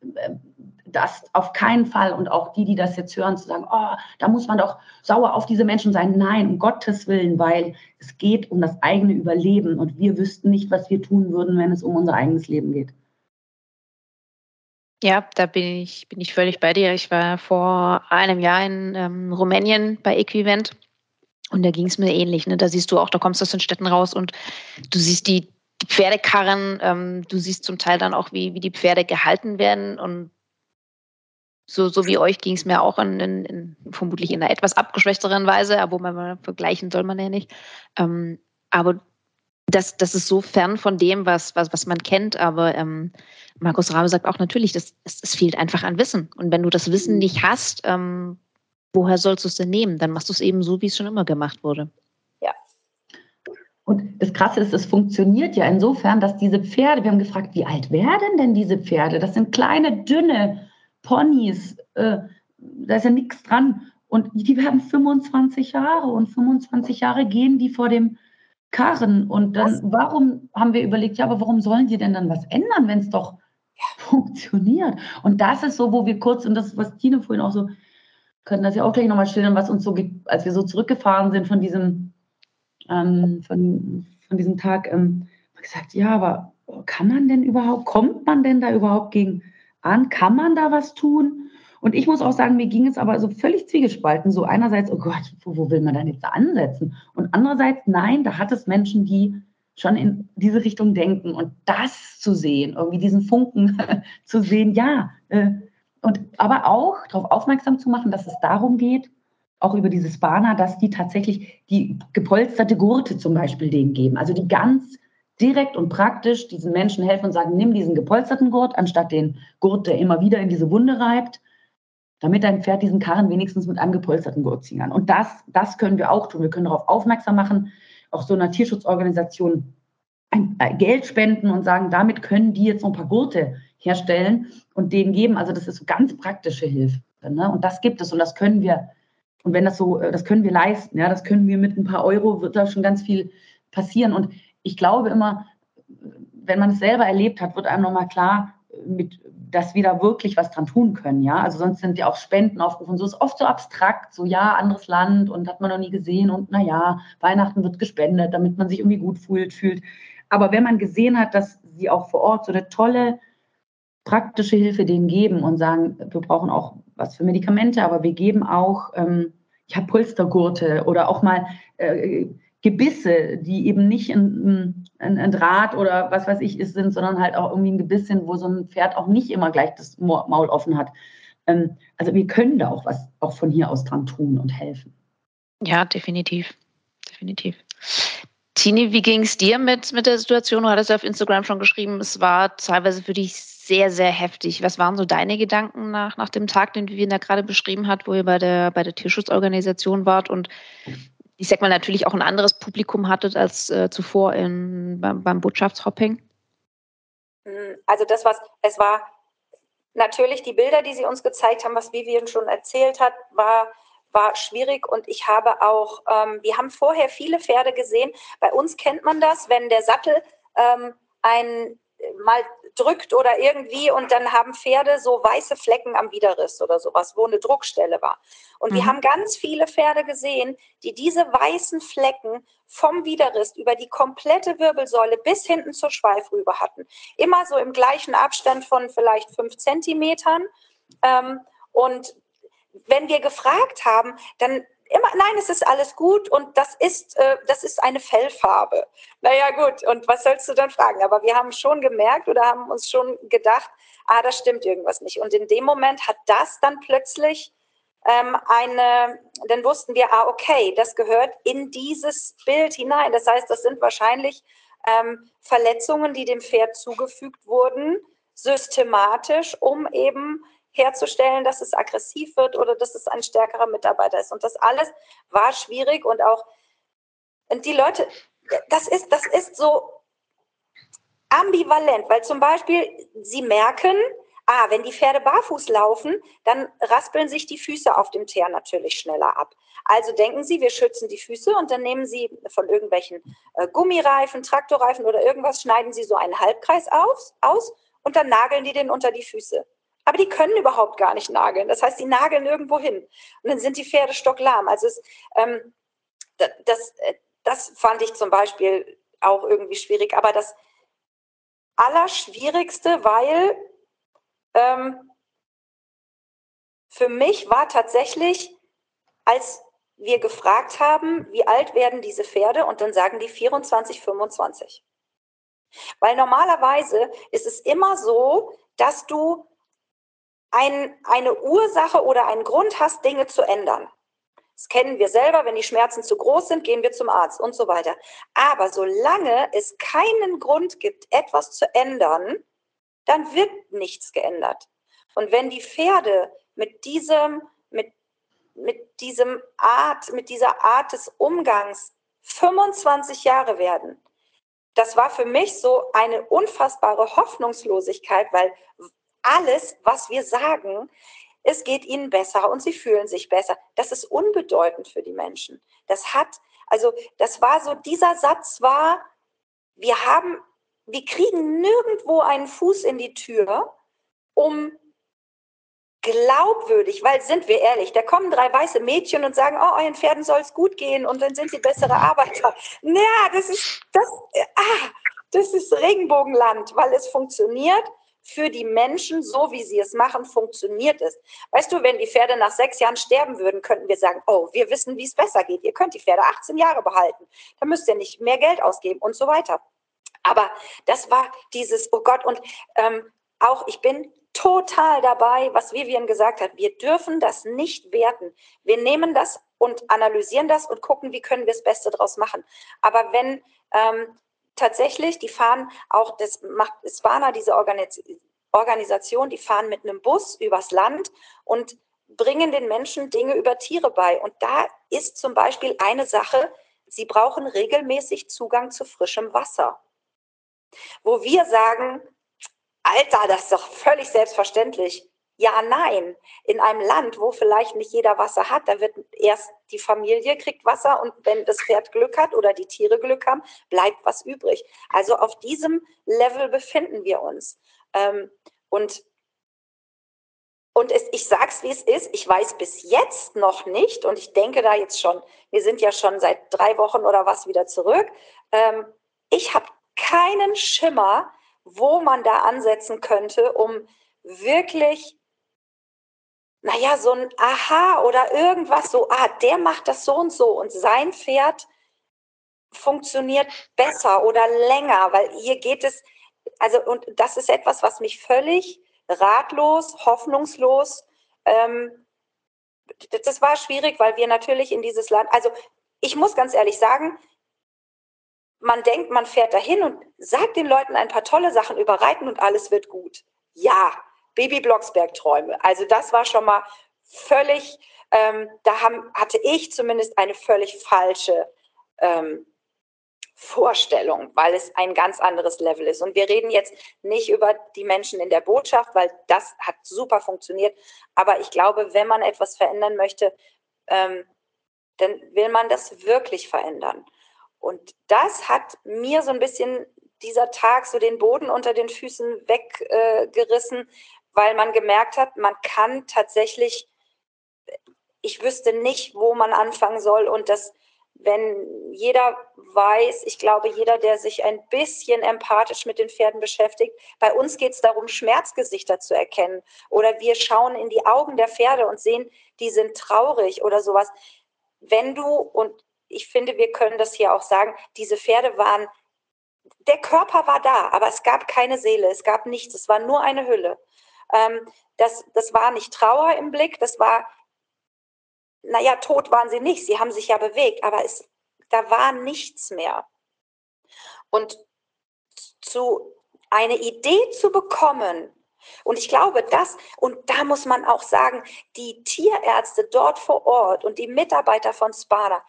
das auf keinen Fall und auch die, die das jetzt hören, zu sagen, oh, da muss man doch sauer auf diese Menschen sein. Nein, um Gottes Willen, weil es geht um das eigene Überleben und wir wüssten nicht, was wir tun würden, wenn es um unser eigenes Leben geht. Ja, da bin ich, bin ich völlig bei dir. Ich war vor einem Jahr in ähm, Rumänien bei Equivent und da ging es mir ähnlich. Ne? Da siehst du auch, da kommst du aus den Städten raus und du siehst die, die Pferdekarren, ähm, du siehst zum Teil dann auch, wie, wie die Pferde gehalten werden und so, so wie euch ging es mir auch in, in, in, vermutlich in einer etwas abgeschwächteren Weise, aber man vergleichen soll man ja nicht. Ähm, aber das, das ist so fern von dem, was, was, was man kennt. Aber ähm, Markus Rabe sagt auch natürlich, das, es, es fehlt einfach an Wissen. Und wenn du das Wissen nicht hast, ähm, woher sollst du es denn nehmen? Dann machst du es eben so, wie es schon immer gemacht wurde. Ja. Und das Krasse ist, es funktioniert ja insofern, dass diese Pferde, wir haben gefragt, wie alt werden denn diese Pferde? Das sind kleine, dünne Ponys, äh, da ist ja nichts dran. Und die werden 25 Jahre und 25 Jahre gehen die vor dem Karren. Und dann, was? warum haben wir überlegt, ja, aber warum sollen die denn dann was ändern, wenn es doch funktioniert? Und das ist so, wo wir kurz, und das ist, was Tine vorhin auch so, können das ja auch gleich nochmal schildern, was uns so, als wir so zurückgefahren sind von diesem, ähm, von, von diesem Tag, ähm, gesagt, ja, aber kann man denn überhaupt, kommt man denn da überhaupt gegen an? Kann man da was tun? Und ich muss auch sagen, mir ging es aber so völlig zwiegespalten. So einerseits, oh Gott, wo, wo will man denn jetzt da ansetzen? Und andererseits, nein, da hat es Menschen, die schon in diese Richtung denken. Und das zu sehen, irgendwie diesen Funken zu sehen, ja. Äh, und aber auch darauf aufmerksam zu machen, dass es darum geht, auch über dieses Banner, dass die tatsächlich die gepolsterte Gurte zum Beispiel denen geben. Also die ganz direkt und praktisch diesen Menschen helfen und sagen, nimm diesen gepolsterten Gurt, anstatt den Gurt, der immer wieder in diese Wunde reibt. damit dein Pferd diesen Karren wenigstens mit einem gepolsterten Gurt ziehen kann. Und das, das können wir auch tun. Wir können darauf aufmerksam machen, auch so einer Tierschutzorganisation äh, Geld spenden und sagen, damit können die jetzt noch ein paar Gurte herstellen und denen geben. Also das ist ganz praktische Hilfe. Ne? Und das gibt es und das können wir. Und wenn das so, äh, das können wir leisten, ja, das können wir mit ein paar Euro, wird da schon ganz viel passieren. Und ich glaube immer, wenn man es selber erlebt hat, wird einem nochmal klar, mit, dass wir da wirklich was dran tun können, ja. Also sonst sind ja auch Spendenaufrufe und so ist oft so abstrakt, so ja, anderes Land und hat man noch nie gesehen und naja, Weihnachten wird gespendet, damit man sich irgendwie gut fühlt, fühlt. Aber wenn man gesehen hat, dass sie auch vor Ort so eine tolle praktische Hilfe denen geben und sagen, wir brauchen auch was für Medikamente, aber wir geben auch ähm, ja, Polstergurte oder auch mal äh, Gebisse, die eben nicht ein, ein, ein, Draht oder was weiß ich ist, sind, sondern halt auch irgendwie ein Gebiss sind, wo so ein Pferd auch nicht immer gleich das Maul offen hat. Ähm, also wir können da auch was auch von hier aus dran tun und helfen. Ja, definitiv. Definitiv. Tini, wie ging es dir mit, mit der Situation? Du hattest ja auf Instagram schon geschrieben, es war teilweise für dich sehr, sehr heftig. Was waren so deine Gedanken nach, nach dem Tag, den Vivian da gerade beschrieben hat, wo ihr bei der, bei der Tierschutzorganisation wart und ich sag mal natürlich auch ein anderes Publikum hattet als äh, zuvor in, beim, beim Botschaftshopping? Hm, also das, was es war, natürlich die Bilder, die sie uns gezeigt haben, was Vivian schon erzählt hat, war war schwierig und ich habe auch, ähm, wir haben vorher viele Pferde gesehen. Bei uns kennt man das, wenn der Sattel ähm, ein mal drückt oder irgendwie und dann haben Pferde so weiße Flecken am Widerriss oder sowas, wo eine Druckstelle war. Und mhm. wir haben ganz viele Pferde gesehen, die diese weißen Flecken vom Widerriss über die komplette Wirbelsäule bis hinten zur Schweifrübe hatten. Immer so im gleichen Abstand von vielleicht fünf Zentimetern. Ähm, und wenn wir gefragt haben, dann immer, nein, es ist alles gut und das ist, äh, das ist eine Fellfarbe. Naja, gut, und was sollst du dann fragen? Aber wir haben schon gemerkt oder haben uns schon gedacht, ah, da stimmt irgendwas nicht. Und in dem Moment hat das dann plötzlich ähm, eine, dann wussten wir, ah, okay, das gehört in dieses Bild hinein. Das heißt, das sind wahrscheinlich ähm, Verletzungen, die dem Pferd zugefügt wurden, systematisch, um eben herzustellen, dass es aggressiv wird oder dass es ein stärkerer Mitarbeiter ist. Und das alles war schwierig und auch, und die Leute, das ist, das ist so ambivalent, weil zum Beispiel sie merken, ah, wenn die Pferde barfuß laufen, dann raspeln sich die Füße auf dem Teer natürlich schneller ab. Also denken Sie, wir schützen die Füße und dann nehmen Sie von irgendwelchen äh, Gummireifen, Traktorreifen oder irgendwas, schneiden Sie so einen Halbkreis aus, aus und dann nageln die den unter die Füße. Aber die können überhaupt gar nicht nageln. Das heißt, die nageln irgendwo hin. Und dann sind die Pferde stocklahm. Also es, ähm, das, äh, das fand ich zum Beispiel auch irgendwie schwierig. Aber das Allerschwierigste, weil ähm, für mich war tatsächlich, als wir gefragt haben, wie alt werden diese Pferde, und dann sagen die 24, 25. Weil normalerweise ist es immer so, dass du ein, eine Ursache oder einen Grund hast, Dinge zu ändern. Das kennen wir selber, wenn die Schmerzen zu groß sind, gehen wir zum Arzt und so weiter. Aber solange es keinen Grund gibt, etwas zu ändern, dann wird nichts geändert. Und wenn die Pferde mit diesem, mit, mit diesem Art, mit dieser Art des Umgangs 25 Jahre werden, das war für mich so eine unfassbare Hoffnungslosigkeit, weil alles, was wir sagen, es geht ihnen besser und sie fühlen sich besser. Das ist unbedeutend für die Menschen. Das hat, also das war so, dieser Satz war, wir haben, wir kriegen nirgendwo einen Fuß in die Tür, um glaubwürdig, weil sind wir ehrlich, da kommen drei weiße Mädchen und sagen, oh, euren Pferden soll es gut gehen und dann sind sie bessere Arbeiter. Ja, das ist, das, ah, das ist Regenbogenland, weil es funktioniert für die Menschen, so wie sie es machen, funktioniert es. Weißt du, wenn die Pferde nach sechs Jahren sterben würden, könnten wir sagen, oh, wir wissen, wie es besser geht. Ihr könnt die Pferde 18 Jahre behalten. Da müsst ihr nicht mehr Geld ausgeben und so weiter. Aber das war dieses, oh Gott, und ähm, auch ich bin total dabei, was Vivian gesagt hat. Wir dürfen das nicht werten. Wir nehmen das und analysieren das und gucken, wie können wir das Beste daraus machen. Aber wenn ähm, tatsächlich, die fahren auch, das macht Svana, diese Organisation, die fahren mit einem Bus übers Land und bringen den Menschen Dinge über Tiere bei. Und da ist zum Beispiel eine Sache, sie brauchen regelmäßig Zugang zu frischem Wasser. Wo wir sagen, Alter, das ist doch völlig selbstverständlich. Ja, nein. In einem Land, wo vielleicht nicht jeder Wasser hat, da wird erst die Familie kriegt Wasser und wenn das Pferd Glück hat oder die Tiere Glück haben, bleibt was übrig. Also auf diesem Level befinden wir uns. Ähm, und und es, ich sage es, wie es ist. Ich weiß bis jetzt noch nicht, und ich denke da jetzt schon, wir sind ja schon seit drei Wochen oder was wieder zurück. Ähm, ich habe keinen Schimmer, wo man da ansetzen könnte, um wirklich, naja, so ein Aha oder irgendwas so, ah, der macht das so und so und sein Pferd funktioniert besser oder länger, weil hier geht es, also, und das ist etwas, was mich völlig ratlos, hoffnungslos. Ähm, das war schwierig, weil wir natürlich in dieses Land, also ich muss ganz ehrlich sagen, man denkt, man fährt dahin und sagt den Leuten ein paar tolle Sachen über Reiten und alles wird gut. Ja, Baby Blocksberg Träume. Also das war schon mal völlig, ähm, da haben, hatte ich zumindest eine völlig falsche ähm, Vorstellung, weil es ein ganz anderes Level ist. Und wir reden jetzt nicht über die Menschen in der Botschaft, weil das hat super funktioniert. Aber ich glaube, wenn man etwas verändern möchte, ähm, dann will man das wirklich verändern. Und das hat mir so ein bisschen dieser Tag so den Boden unter den Füßen weggerissen, äh, weil man gemerkt hat, man kann tatsächlich, ich wüsste nicht, wo man anfangen soll und das wenn jeder weiß, ich glaube, jeder, der sich ein bisschen empathisch mit den Pferden beschäftigt, bei uns geht es darum, Schmerzgesichter zu erkennen. Oder wir schauen in die Augen der Pferde und sehen, die sind traurig oder sowas. Wenn du, und ich finde, wir können das hier auch sagen, diese Pferde waren, der Körper war da, aber es gab keine Seele, es gab nichts, es war nur eine Hülle. Ähm, das, das war nicht Trauer im Blick, das war naja, tot waren sie nicht, sie haben sich ja bewegt, aber es, da war nichts mehr. Und zu eine Idee zu bekommen, und ich glaube, das, und da muss man auch sagen, die Tierärzte dort vor Ort und die Mitarbeiter von Spada,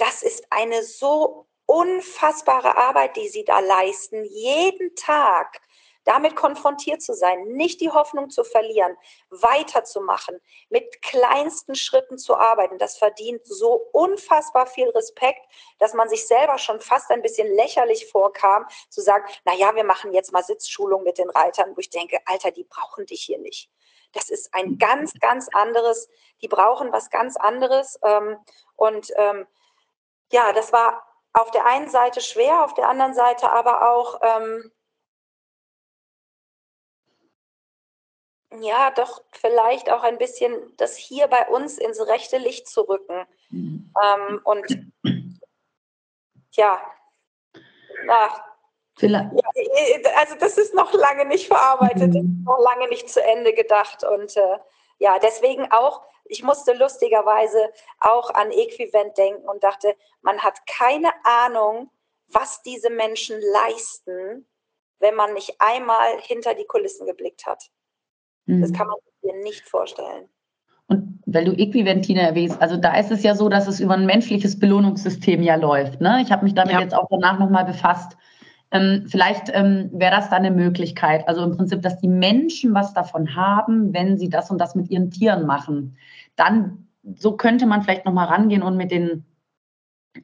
das ist eine so unfassbare Arbeit, die sie da leisten, jeden Tag damit konfrontiert zu sein, nicht die Hoffnung zu verlieren, weiterzumachen, mit kleinsten Schritten zu arbeiten, das verdient so unfassbar viel Respekt, dass man sich selber schon fast ein bisschen lächerlich vorkam, zu sagen, na ja, wir machen jetzt mal Sitzschulung mit den Reitern, wo ich denke, Alter, die brauchen dich hier nicht. Das ist ein ganz, ganz anderes, die brauchen was ganz anderes. Ähm, und ähm, ja, das war auf der einen Seite schwer, auf der anderen Seite aber auch ähm, ja, doch vielleicht auch ein bisschen das hier bei uns ins rechte Licht zu rücken. Mhm. Ähm, und ja, ach, ja, also das ist noch lange nicht verarbeitet, mhm. noch lange nicht zu Ende gedacht. Und äh, ja, deswegen auch, ich musste lustigerweise auch an Äquivent denken und dachte, man hat keine Ahnung, was diese Menschen leisten, wenn man nicht einmal hinter die Kulissen geblickt hat. Das mhm. kann man sich nicht vorstellen. Und weil du Äquiventine erwähnst, also da ist es ja so, dass es über ein menschliches Belohnungssystem ja läuft. Ne? Ich habe mich damit ja. jetzt auch danach nochmal befasst. Ähm, vielleicht ähm, wäre das da eine Möglichkeit. Also im Prinzip, dass die Menschen was davon haben, wenn sie das und das mit ihren Tieren machen. Dann, so könnte man vielleicht nochmal rangehen und mit den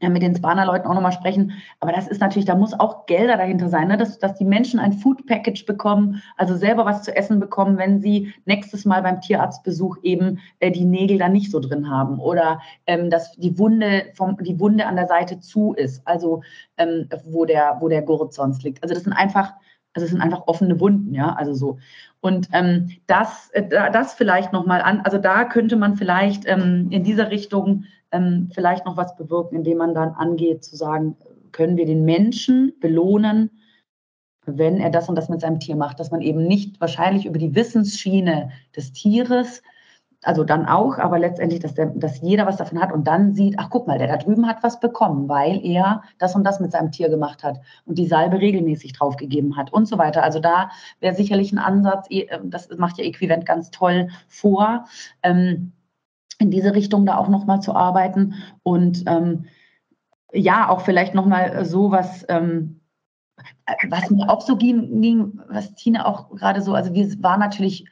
mit den Spana-Leuten auch nochmal sprechen. Aber das ist natürlich, da muss auch Gelder dahinter sein, ne? dass, dass die Menschen ein Food Package bekommen, also selber was zu essen bekommen, wenn sie nächstes Mal beim Tierarztbesuch eben äh, die Nägel dann nicht so drin haben oder ähm, dass die Wunde vom, die Wunde an der Seite zu ist, also ähm, wo der, wo der Gurt sonst liegt. Also das sind einfach, also es sind einfach offene Wunden, ja, also so. Und ähm, das, äh, das vielleicht nochmal an, also da könnte man vielleicht ähm, in dieser Richtung ähm, vielleicht noch was bewirken, indem man dann angeht zu sagen, können wir den Menschen belohnen, wenn er das und das mit seinem Tier macht, dass man eben nicht wahrscheinlich über die Wissensschiene des Tieres also dann auch, aber letztendlich, dass, der, dass jeder was davon hat und dann sieht, ach guck mal, der da drüben hat was bekommen, weil er das und das mit seinem Tier gemacht hat und die Salbe regelmäßig draufgegeben hat und so weiter. Also da wäre sicherlich ein Ansatz, eh, das macht ja Äquivent ganz toll vor. Ähm, in diese Richtung da auch nochmal zu arbeiten und ähm, ja, auch vielleicht nochmal so was, ähm, was mir auch so ging, ging, was Tina auch gerade so, also wir waren natürlich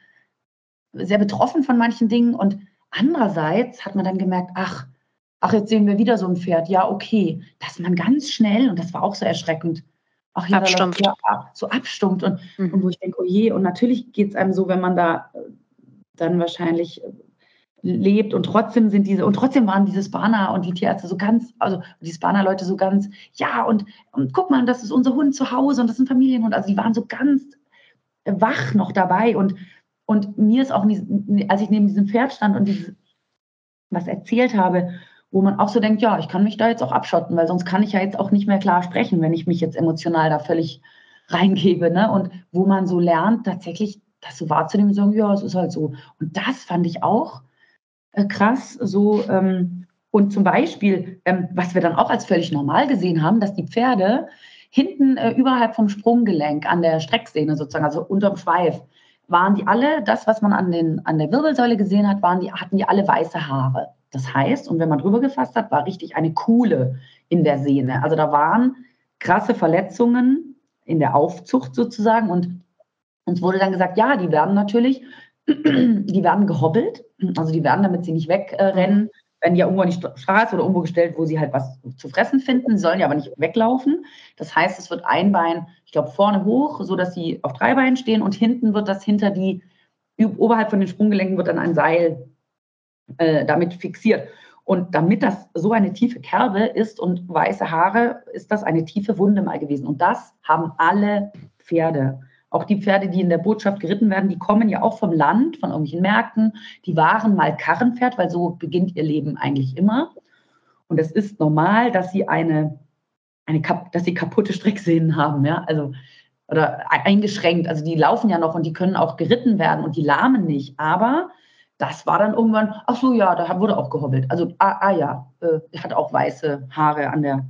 sehr betroffen von manchen Dingen und andererseits hat man dann gemerkt, ach, ach, jetzt sehen wir wieder so ein Pferd, ja, okay, dass man ganz schnell, und das war auch so erschreckend, ach ja, abstumpft. Ja, so abstumpft und, mhm. und wo ich denke, oh je, und natürlich geht es einem so, wenn man da äh, dann wahrscheinlich äh, lebt und trotzdem sind diese, und trotzdem waren diese Spana und die Tierärzte so ganz, also die Spana-Leute so ganz, ja, und, und guck mal, das ist unser Hund zu Hause und das sind Familienhund, also die waren so ganz wach noch dabei und, und mir ist auch, als ich neben diesem Pferd stand und dieses, was erzählt habe, wo man auch so denkt, ja, ich kann mich da jetzt auch abschotten, weil sonst kann ich ja jetzt auch nicht mehr klar sprechen, wenn ich mich jetzt emotional da völlig reingebe, ne? Und wo man so lernt, tatsächlich das so wahrzunehmen und sagen, ja, es ist halt so. Und das fand ich auch äh, krass, so ähm, und zum Beispiel, ähm, was wir dann auch als völlig normal gesehen haben, dass die Pferde hinten äh, überhalb vom Sprunggelenk an der Strecksehne sozusagen, also unterm Schweif, waren die alle, das, was man an, den, an der Wirbelsäule gesehen hat, waren die, hatten die alle weiße Haare. Das heißt, und wenn man drüber gefasst hat, war richtig eine Kuhle in der Sehne. Also da waren krasse Verletzungen in der Aufzucht sozusagen und uns wurde dann gesagt, ja, die werden natürlich, die werden gehobbelt, also die werden, damit sie nicht wegrennen, werden ja irgendwo an die Straße oder irgendwo gestellt, wo sie halt was zu fressen finden, sollen ja aber nicht weglaufen. Das heißt, es wird ein Bein, ich glaube, vorne hoch, so dass sie auf drei Beinen stehen und hinten wird das hinter die, oberhalb von den Sprunggelenken wird dann ein Seil äh, damit fixiert. Und damit das so eine tiefe Kerbe ist und weiße Haare, ist das eine tiefe Wunde mal gewesen. Und das haben alle Pferde. Auch die Pferde, die in der Botschaft geritten werden, die kommen ja auch vom Land, von irgendwelchen Märkten. Die waren mal Karrenpferd, weil so beginnt ihr Leben eigentlich immer. Und es ist normal, dass sie eine, eine dass sie kaputte Strecksehnen haben, ja, also oder eingeschränkt. Also die laufen ja noch und die können auch geritten werden und die lahmen nicht. Aber das war dann irgendwann, ach so, ja, da wurde auch gehobbelt. Also, ah, ah ja, äh, hat auch weiße Haare an, der,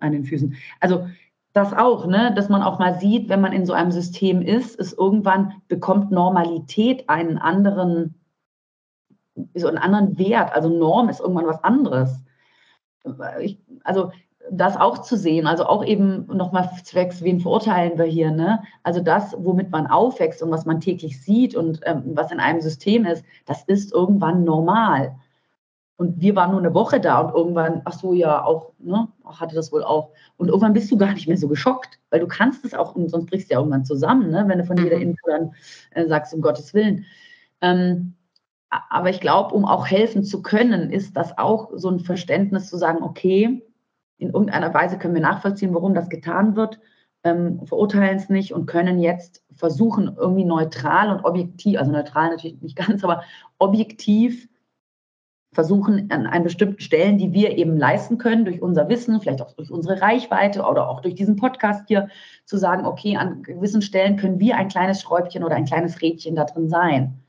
an den Füßen. Also, das auch, ne, dass man auch mal sieht, wenn man in so einem System ist, ist irgendwann bekommt Normalität einen anderen, so einen anderen Wert. Also Norm ist irgendwann was anderes. Ich, also das auch zu sehen, also auch eben nochmal zwecks, wen verurteilen wir hier, ne? Also das, womit man aufwächst und was man täglich sieht und ähm, was in einem System ist, das ist irgendwann normal. Und wir waren nur eine Woche da und irgendwann, ach so, ja, auch, ne, hatte das wohl auch. Und irgendwann bist du gar nicht mehr so geschockt, weil du kannst es auch, und sonst brichst du ja irgendwann zusammen, ne, wenn du von jeder mhm. Info dann äh, sagst, um Gottes Willen. Ähm, aber ich glaube, um auch helfen zu können, ist das auch so ein Verständnis zu sagen, okay, in irgendeiner Weise können wir nachvollziehen, warum das getan wird, ähm, verurteilen es nicht und können jetzt versuchen, irgendwie neutral und objektiv, also neutral natürlich nicht ganz, aber objektiv versuchen, an, an bestimmten Stellen, die wir eben leisten können, durch unser Wissen, vielleicht auch durch unsere Reichweite oder auch durch diesen Podcast hier, zu sagen, okay, an gewissen Stellen können wir ein kleines Schräubchen oder ein kleines Rädchen da drin sein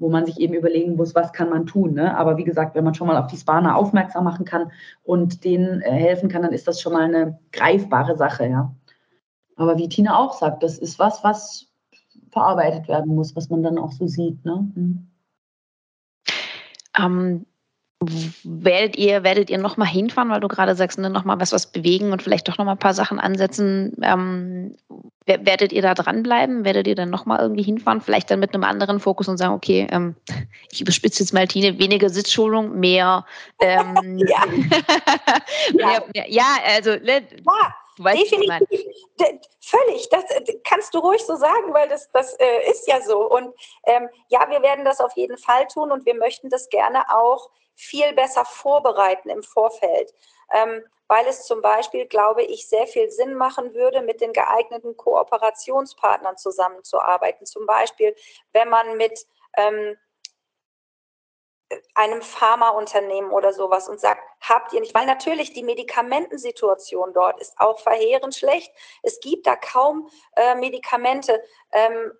wo man sich eben überlegen muss, was kann man tun. Ne? Aber wie gesagt, wenn man schon mal auf die Spana aufmerksam machen kann und denen äh, helfen kann, dann ist das schon mal eine greifbare Sache. Ja. Aber wie Tina auch sagt, das ist was, was verarbeitet werden muss, was man dann auch so sieht. Ne? Mhm. Ähm, Werdet ihr, werdet ihr nochmal hinfahren, weil du gerade sagst, ne, nochmal was, was bewegen und vielleicht doch nochmal ein paar Sachen ansetzen? Ähm, werdet ihr da dranbleiben? Werdet ihr dann nochmal irgendwie hinfahren? Vielleicht dann mit einem anderen Fokus und sagen, okay, ähm, ich überspitze jetzt mal Tine, weniger Sitzschulung, mehr. Ähm, ja. mehr, mehr, ja, also. Ne, ja. Weißt, Definitiv, völlig. Das kannst du ruhig so sagen, weil das, das äh, ist ja so. Und ähm, ja, wir werden das auf jeden Fall tun und wir möchten das gerne auch viel besser vorbereiten im Vorfeld. Ähm, weil es zum Beispiel, glaube ich, sehr viel Sinn machen würde, mit den geeigneten Kooperationspartnern zusammenzuarbeiten. Zum Beispiel, wenn man mit ähm, einem Pharmaunternehmen oder sowas und sagt, habt ihr nicht, weil natürlich die Medikamentensituation dort ist auch verheerend schlecht. Es gibt da kaum äh, Medikamente ähm,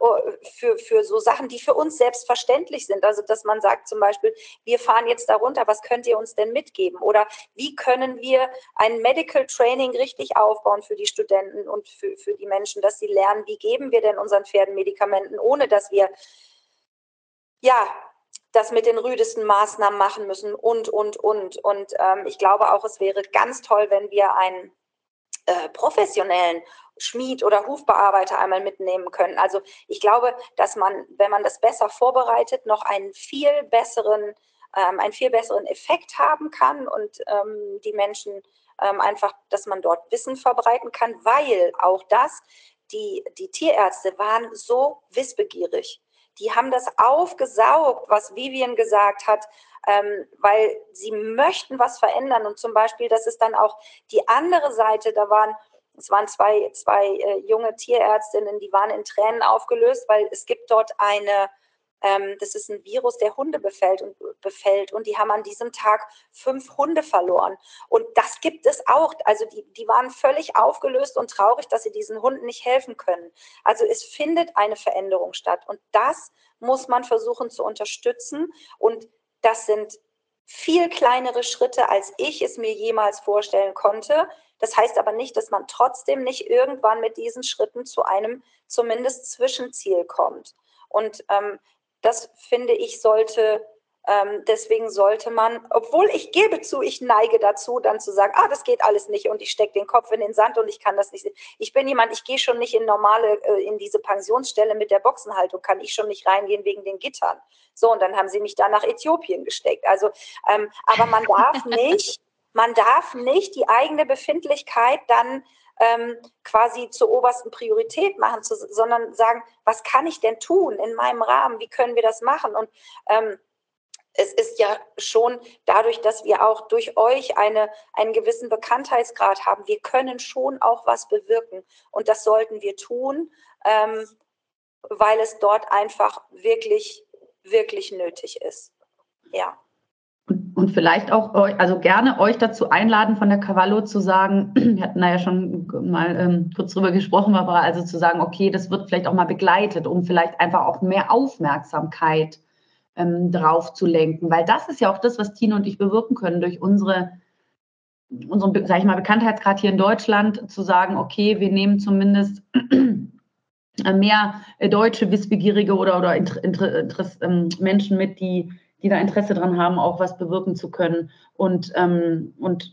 für, für so Sachen, die für uns selbstverständlich sind. Also, dass man sagt zum Beispiel, wir fahren jetzt darunter, was könnt ihr uns denn mitgeben? Oder wie können wir ein Medical Training richtig aufbauen für die Studenten und für, für die Menschen, dass sie lernen, wie geben wir denn unseren Pferden Medikamenten, ohne dass wir ja, das mit den rüdesten Maßnahmen machen müssen und, und, und. Und ähm, ich glaube auch, es wäre ganz toll, wenn wir einen äh, professionellen Schmied oder Hufbearbeiter einmal mitnehmen können. Also ich glaube, dass man, wenn man das besser vorbereitet, noch einen viel besseren, ähm, einen viel besseren Effekt haben kann und ähm, die Menschen ähm, einfach, dass man dort Wissen verbreiten kann, weil auch das, die, die Tierärzte waren so wissbegierig die haben das aufgesaugt, was Vivian gesagt hat, ähm, weil sie möchten was verändern. Und zum Beispiel, das ist dann auch die andere Seite, da waren es waren zwei, zwei äh, junge Tierärztinnen, die waren in Tränen aufgelöst, weil es gibt dort eine ähm, das ist ein Virus, der Hunde befällt und, befällt. Und die haben an diesem Tag fünf Hunde verloren. Und das gibt es auch. Also die, die waren völlig aufgelöst und traurig, dass sie diesen Hunden nicht helfen können. Also es findet eine Veränderung statt. Und das muss man versuchen zu unterstützen. Und das sind viel kleinere Schritte, als ich es mir jemals vorstellen konnte. Das heißt aber nicht, dass man trotzdem nicht irgendwann mit diesen Schritten zu einem zumindest Zwischenziel kommt. Und ähm, das finde ich sollte, ähm, deswegen sollte man, obwohl ich gebe zu, ich neige dazu, dann zu sagen, ah, das geht alles nicht und ich stecke den Kopf in den Sand und ich kann das nicht. Ich bin jemand, ich gehe schon nicht in normale, äh, in diese Pensionsstelle mit der Boxenhaltung, kann ich schon nicht reingehen wegen den Gittern. So, und dann haben sie mich da nach Äthiopien gesteckt. Also, ähm, aber man darf nicht, man darf nicht die eigene Befindlichkeit dann ähm, quasi zur obersten Priorität machen, zu, sondern sagen, was kann ich denn tun in meinem Rahmen? Wie können wir das machen? Und ähm, es ist ja schon dadurch, dass wir auch durch euch eine, einen gewissen Bekanntheitsgrad haben, wir können schon auch was bewirken. Und das sollten wir tun, ähm, weil es dort einfach wirklich, wirklich nötig ist. Ja. Und, vielleicht auch, also gerne euch dazu einladen, von der Cavallo zu sagen, wir hatten da ja schon mal ähm, kurz drüber gesprochen, aber also zu sagen, okay, das wird vielleicht auch mal begleitet, um vielleicht einfach auch mehr Aufmerksamkeit ähm, drauf zu lenken. Weil das ist ja auch das, was Tine und ich bewirken können durch unsere, unseren, sag ich mal, Bekanntheitsgrad hier in Deutschland, zu sagen, okay, wir nehmen zumindest mehr deutsche Wissbegierige oder, oder Inter, Inter, Inter, ähm, Menschen mit, die die da Interesse dran haben, auch was bewirken zu können und, ähm, und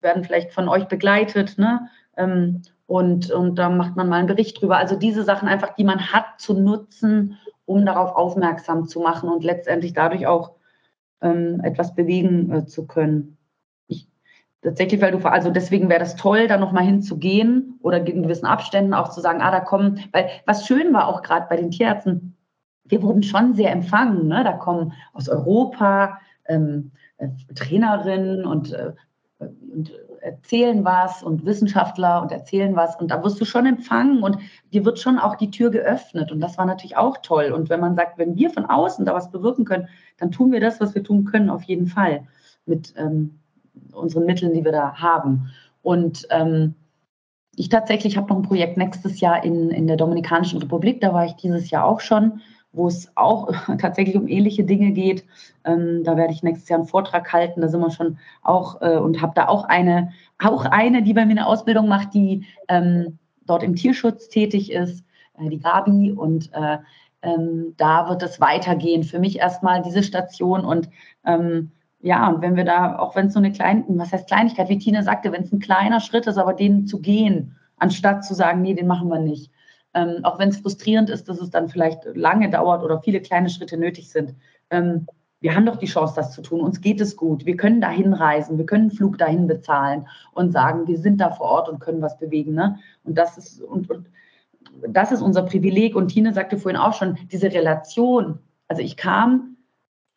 werden vielleicht von euch begleitet. Ne? Ähm, und, und da macht man mal einen Bericht drüber. Also diese Sachen einfach, die man hat, zu nutzen, um darauf aufmerksam zu machen und letztendlich dadurch auch ähm, etwas bewegen äh, zu können. Ich, tatsächlich, weil du, also deswegen wäre das toll, da nochmal hinzugehen oder in gewissen Abständen auch zu sagen, ah, da kommen, weil was schön war auch gerade bei den Tierärzten, wir wurden schon sehr empfangen. Ne? Da kommen aus Europa ähm, äh, Trainerinnen und, äh, und erzählen was und Wissenschaftler und erzählen was und da wirst du schon empfangen und dir wird schon auch die Tür geöffnet und das war natürlich auch toll. Und wenn man sagt, wenn wir von außen da was bewirken können, dann tun wir das, was wir tun können, auf jeden Fall mit ähm, unseren Mitteln, die wir da haben. Und ähm, ich tatsächlich habe noch ein Projekt nächstes Jahr in, in der Dominikanischen Republik, da war ich dieses Jahr auch schon wo es auch tatsächlich um ähnliche Dinge geht. Ähm, da werde ich nächstes Jahr einen Vortrag halten. Da sind wir schon auch äh, und habe da auch eine, auch eine, die bei mir eine Ausbildung macht, die ähm, dort im Tierschutz tätig ist, äh, die Gabi. Und äh, ähm, da wird es weitergehen. Für mich erstmal diese Station und ähm, ja, und wenn wir da, auch wenn es so eine kleine, was heißt Kleinigkeit, wie Tina sagte, wenn es ein kleiner Schritt ist, aber den zu gehen, anstatt zu sagen, nee, den machen wir nicht ähm, auch wenn es frustrierend ist, dass es dann vielleicht lange dauert oder viele kleine Schritte nötig sind. Ähm, wir haben doch die Chance, das zu tun. Uns geht es gut. Wir können dahin reisen. Wir können einen Flug dahin bezahlen und sagen, wir sind da vor Ort und können was bewegen. Ne? Und das ist, und, und das ist unser Privileg. Und Tine sagte vorhin auch schon, diese Relation. Also ich kam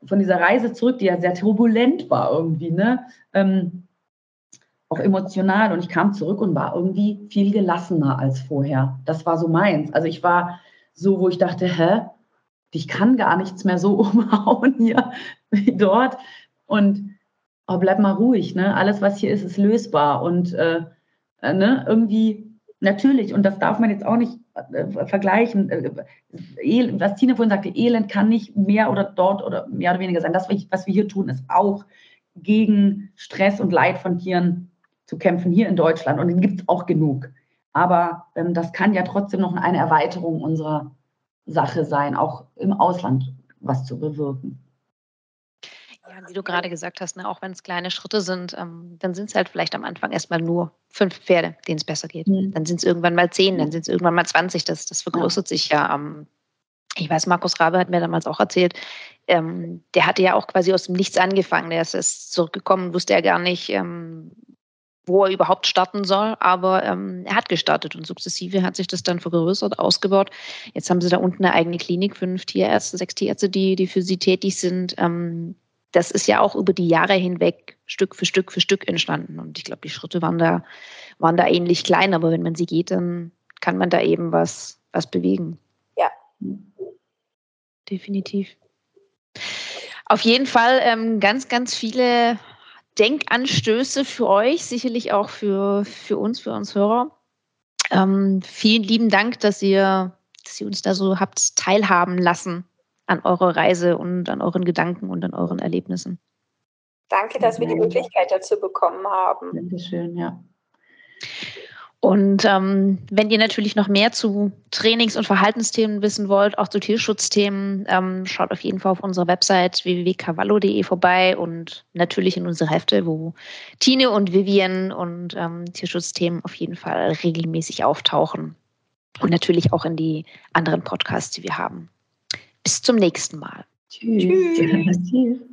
von dieser Reise zurück, die ja sehr turbulent war irgendwie, ne? Ähm, auch emotional. Und ich kam zurück und war irgendwie viel gelassener als vorher. Das war so meins. Also ich war so, wo ich dachte, hä, ich kann gar nichts mehr so umhauen hier wie dort. Und oh, bleib mal ruhig, ne? Alles, was hier ist, ist lösbar. Und äh, äh ne, irgendwie natürlich, und das darf man jetzt auch nicht äh, vergleichen. Äh, was Tine vorhin sagte, Elend kann nicht mehr oder dort oder mehr oder weniger sein. Das, was wir hier tun, ist auch gegen Stress und Leid von Tieren zu kämpfen hier in Deutschland. Und den gibt es auch genug. Aber ähm, das kann ja trotzdem noch eine Erweiterung unserer Sache sein, auch im Ausland was zu bewirken. Ja, wie du gerade gesagt hast, ne, auch wenn es kleine Schritte sind, ähm, dann sind es halt vielleicht am Anfang erstmal nur fünf Pferde, denen es besser geht. Mhm. Dann sind es irgendwann mal zehn, dann sind es irgendwann mal 20. Das, das vergrößert ja. sich ja. Ähm, ich weiß, Markus Rabe hat mir damals auch erzählt, ähm, der hatte ja auch quasi aus dem Nichts angefangen. Der ist, ist zurückgekommen, wusste er gar nicht, ähm, wo er überhaupt starten soll, aber ähm, er hat gestartet und sukzessive hat sich das dann vergrößert, ausgebaut. Jetzt haben sie da unten eine eigene Klinik, fünf Tierärzte, sechs Tierärzte, die, die für sie tätig sind. Ähm, das ist ja auch über die Jahre hinweg Stück für Stück für Stück entstanden. Und ich glaube, die Schritte waren da, waren da ähnlich klein, aber wenn man sie geht, dann kann man da eben was, was bewegen. Ja. Definitiv. Auf jeden Fall ähm, ganz, ganz viele Denkanstöße für euch, sicherlich auch für, für uns, für uns Hörer. Ähm, vielen lieben Dank, dass ihr, dass ihr uns da so habt teilhaben lassen an eurer Reise und an euren Gedanken und an euren Erlebnissen. Danke, dass wir die Möglichkeit dazu bekommen haben. Dankeschön, ja. Und ähm, wenn ihr natürlich noch mehr zu Trainings- und Verhaltensthemen wissen wollt, auch zu Tierschutzthemen, ähm, schaut auf jeden Fall auf unserer Website www.cavallo.de vorbei und natürlich in unsere Hefte, wo Tine und Vivian und ähm, Tierschutzthemen auf jeden Fall regelmäßig auftauchen. Und natürlich auch in die anderen Podcasts, die wir haben. Bis zum nächsten Mal. Tschüss. Tschüss.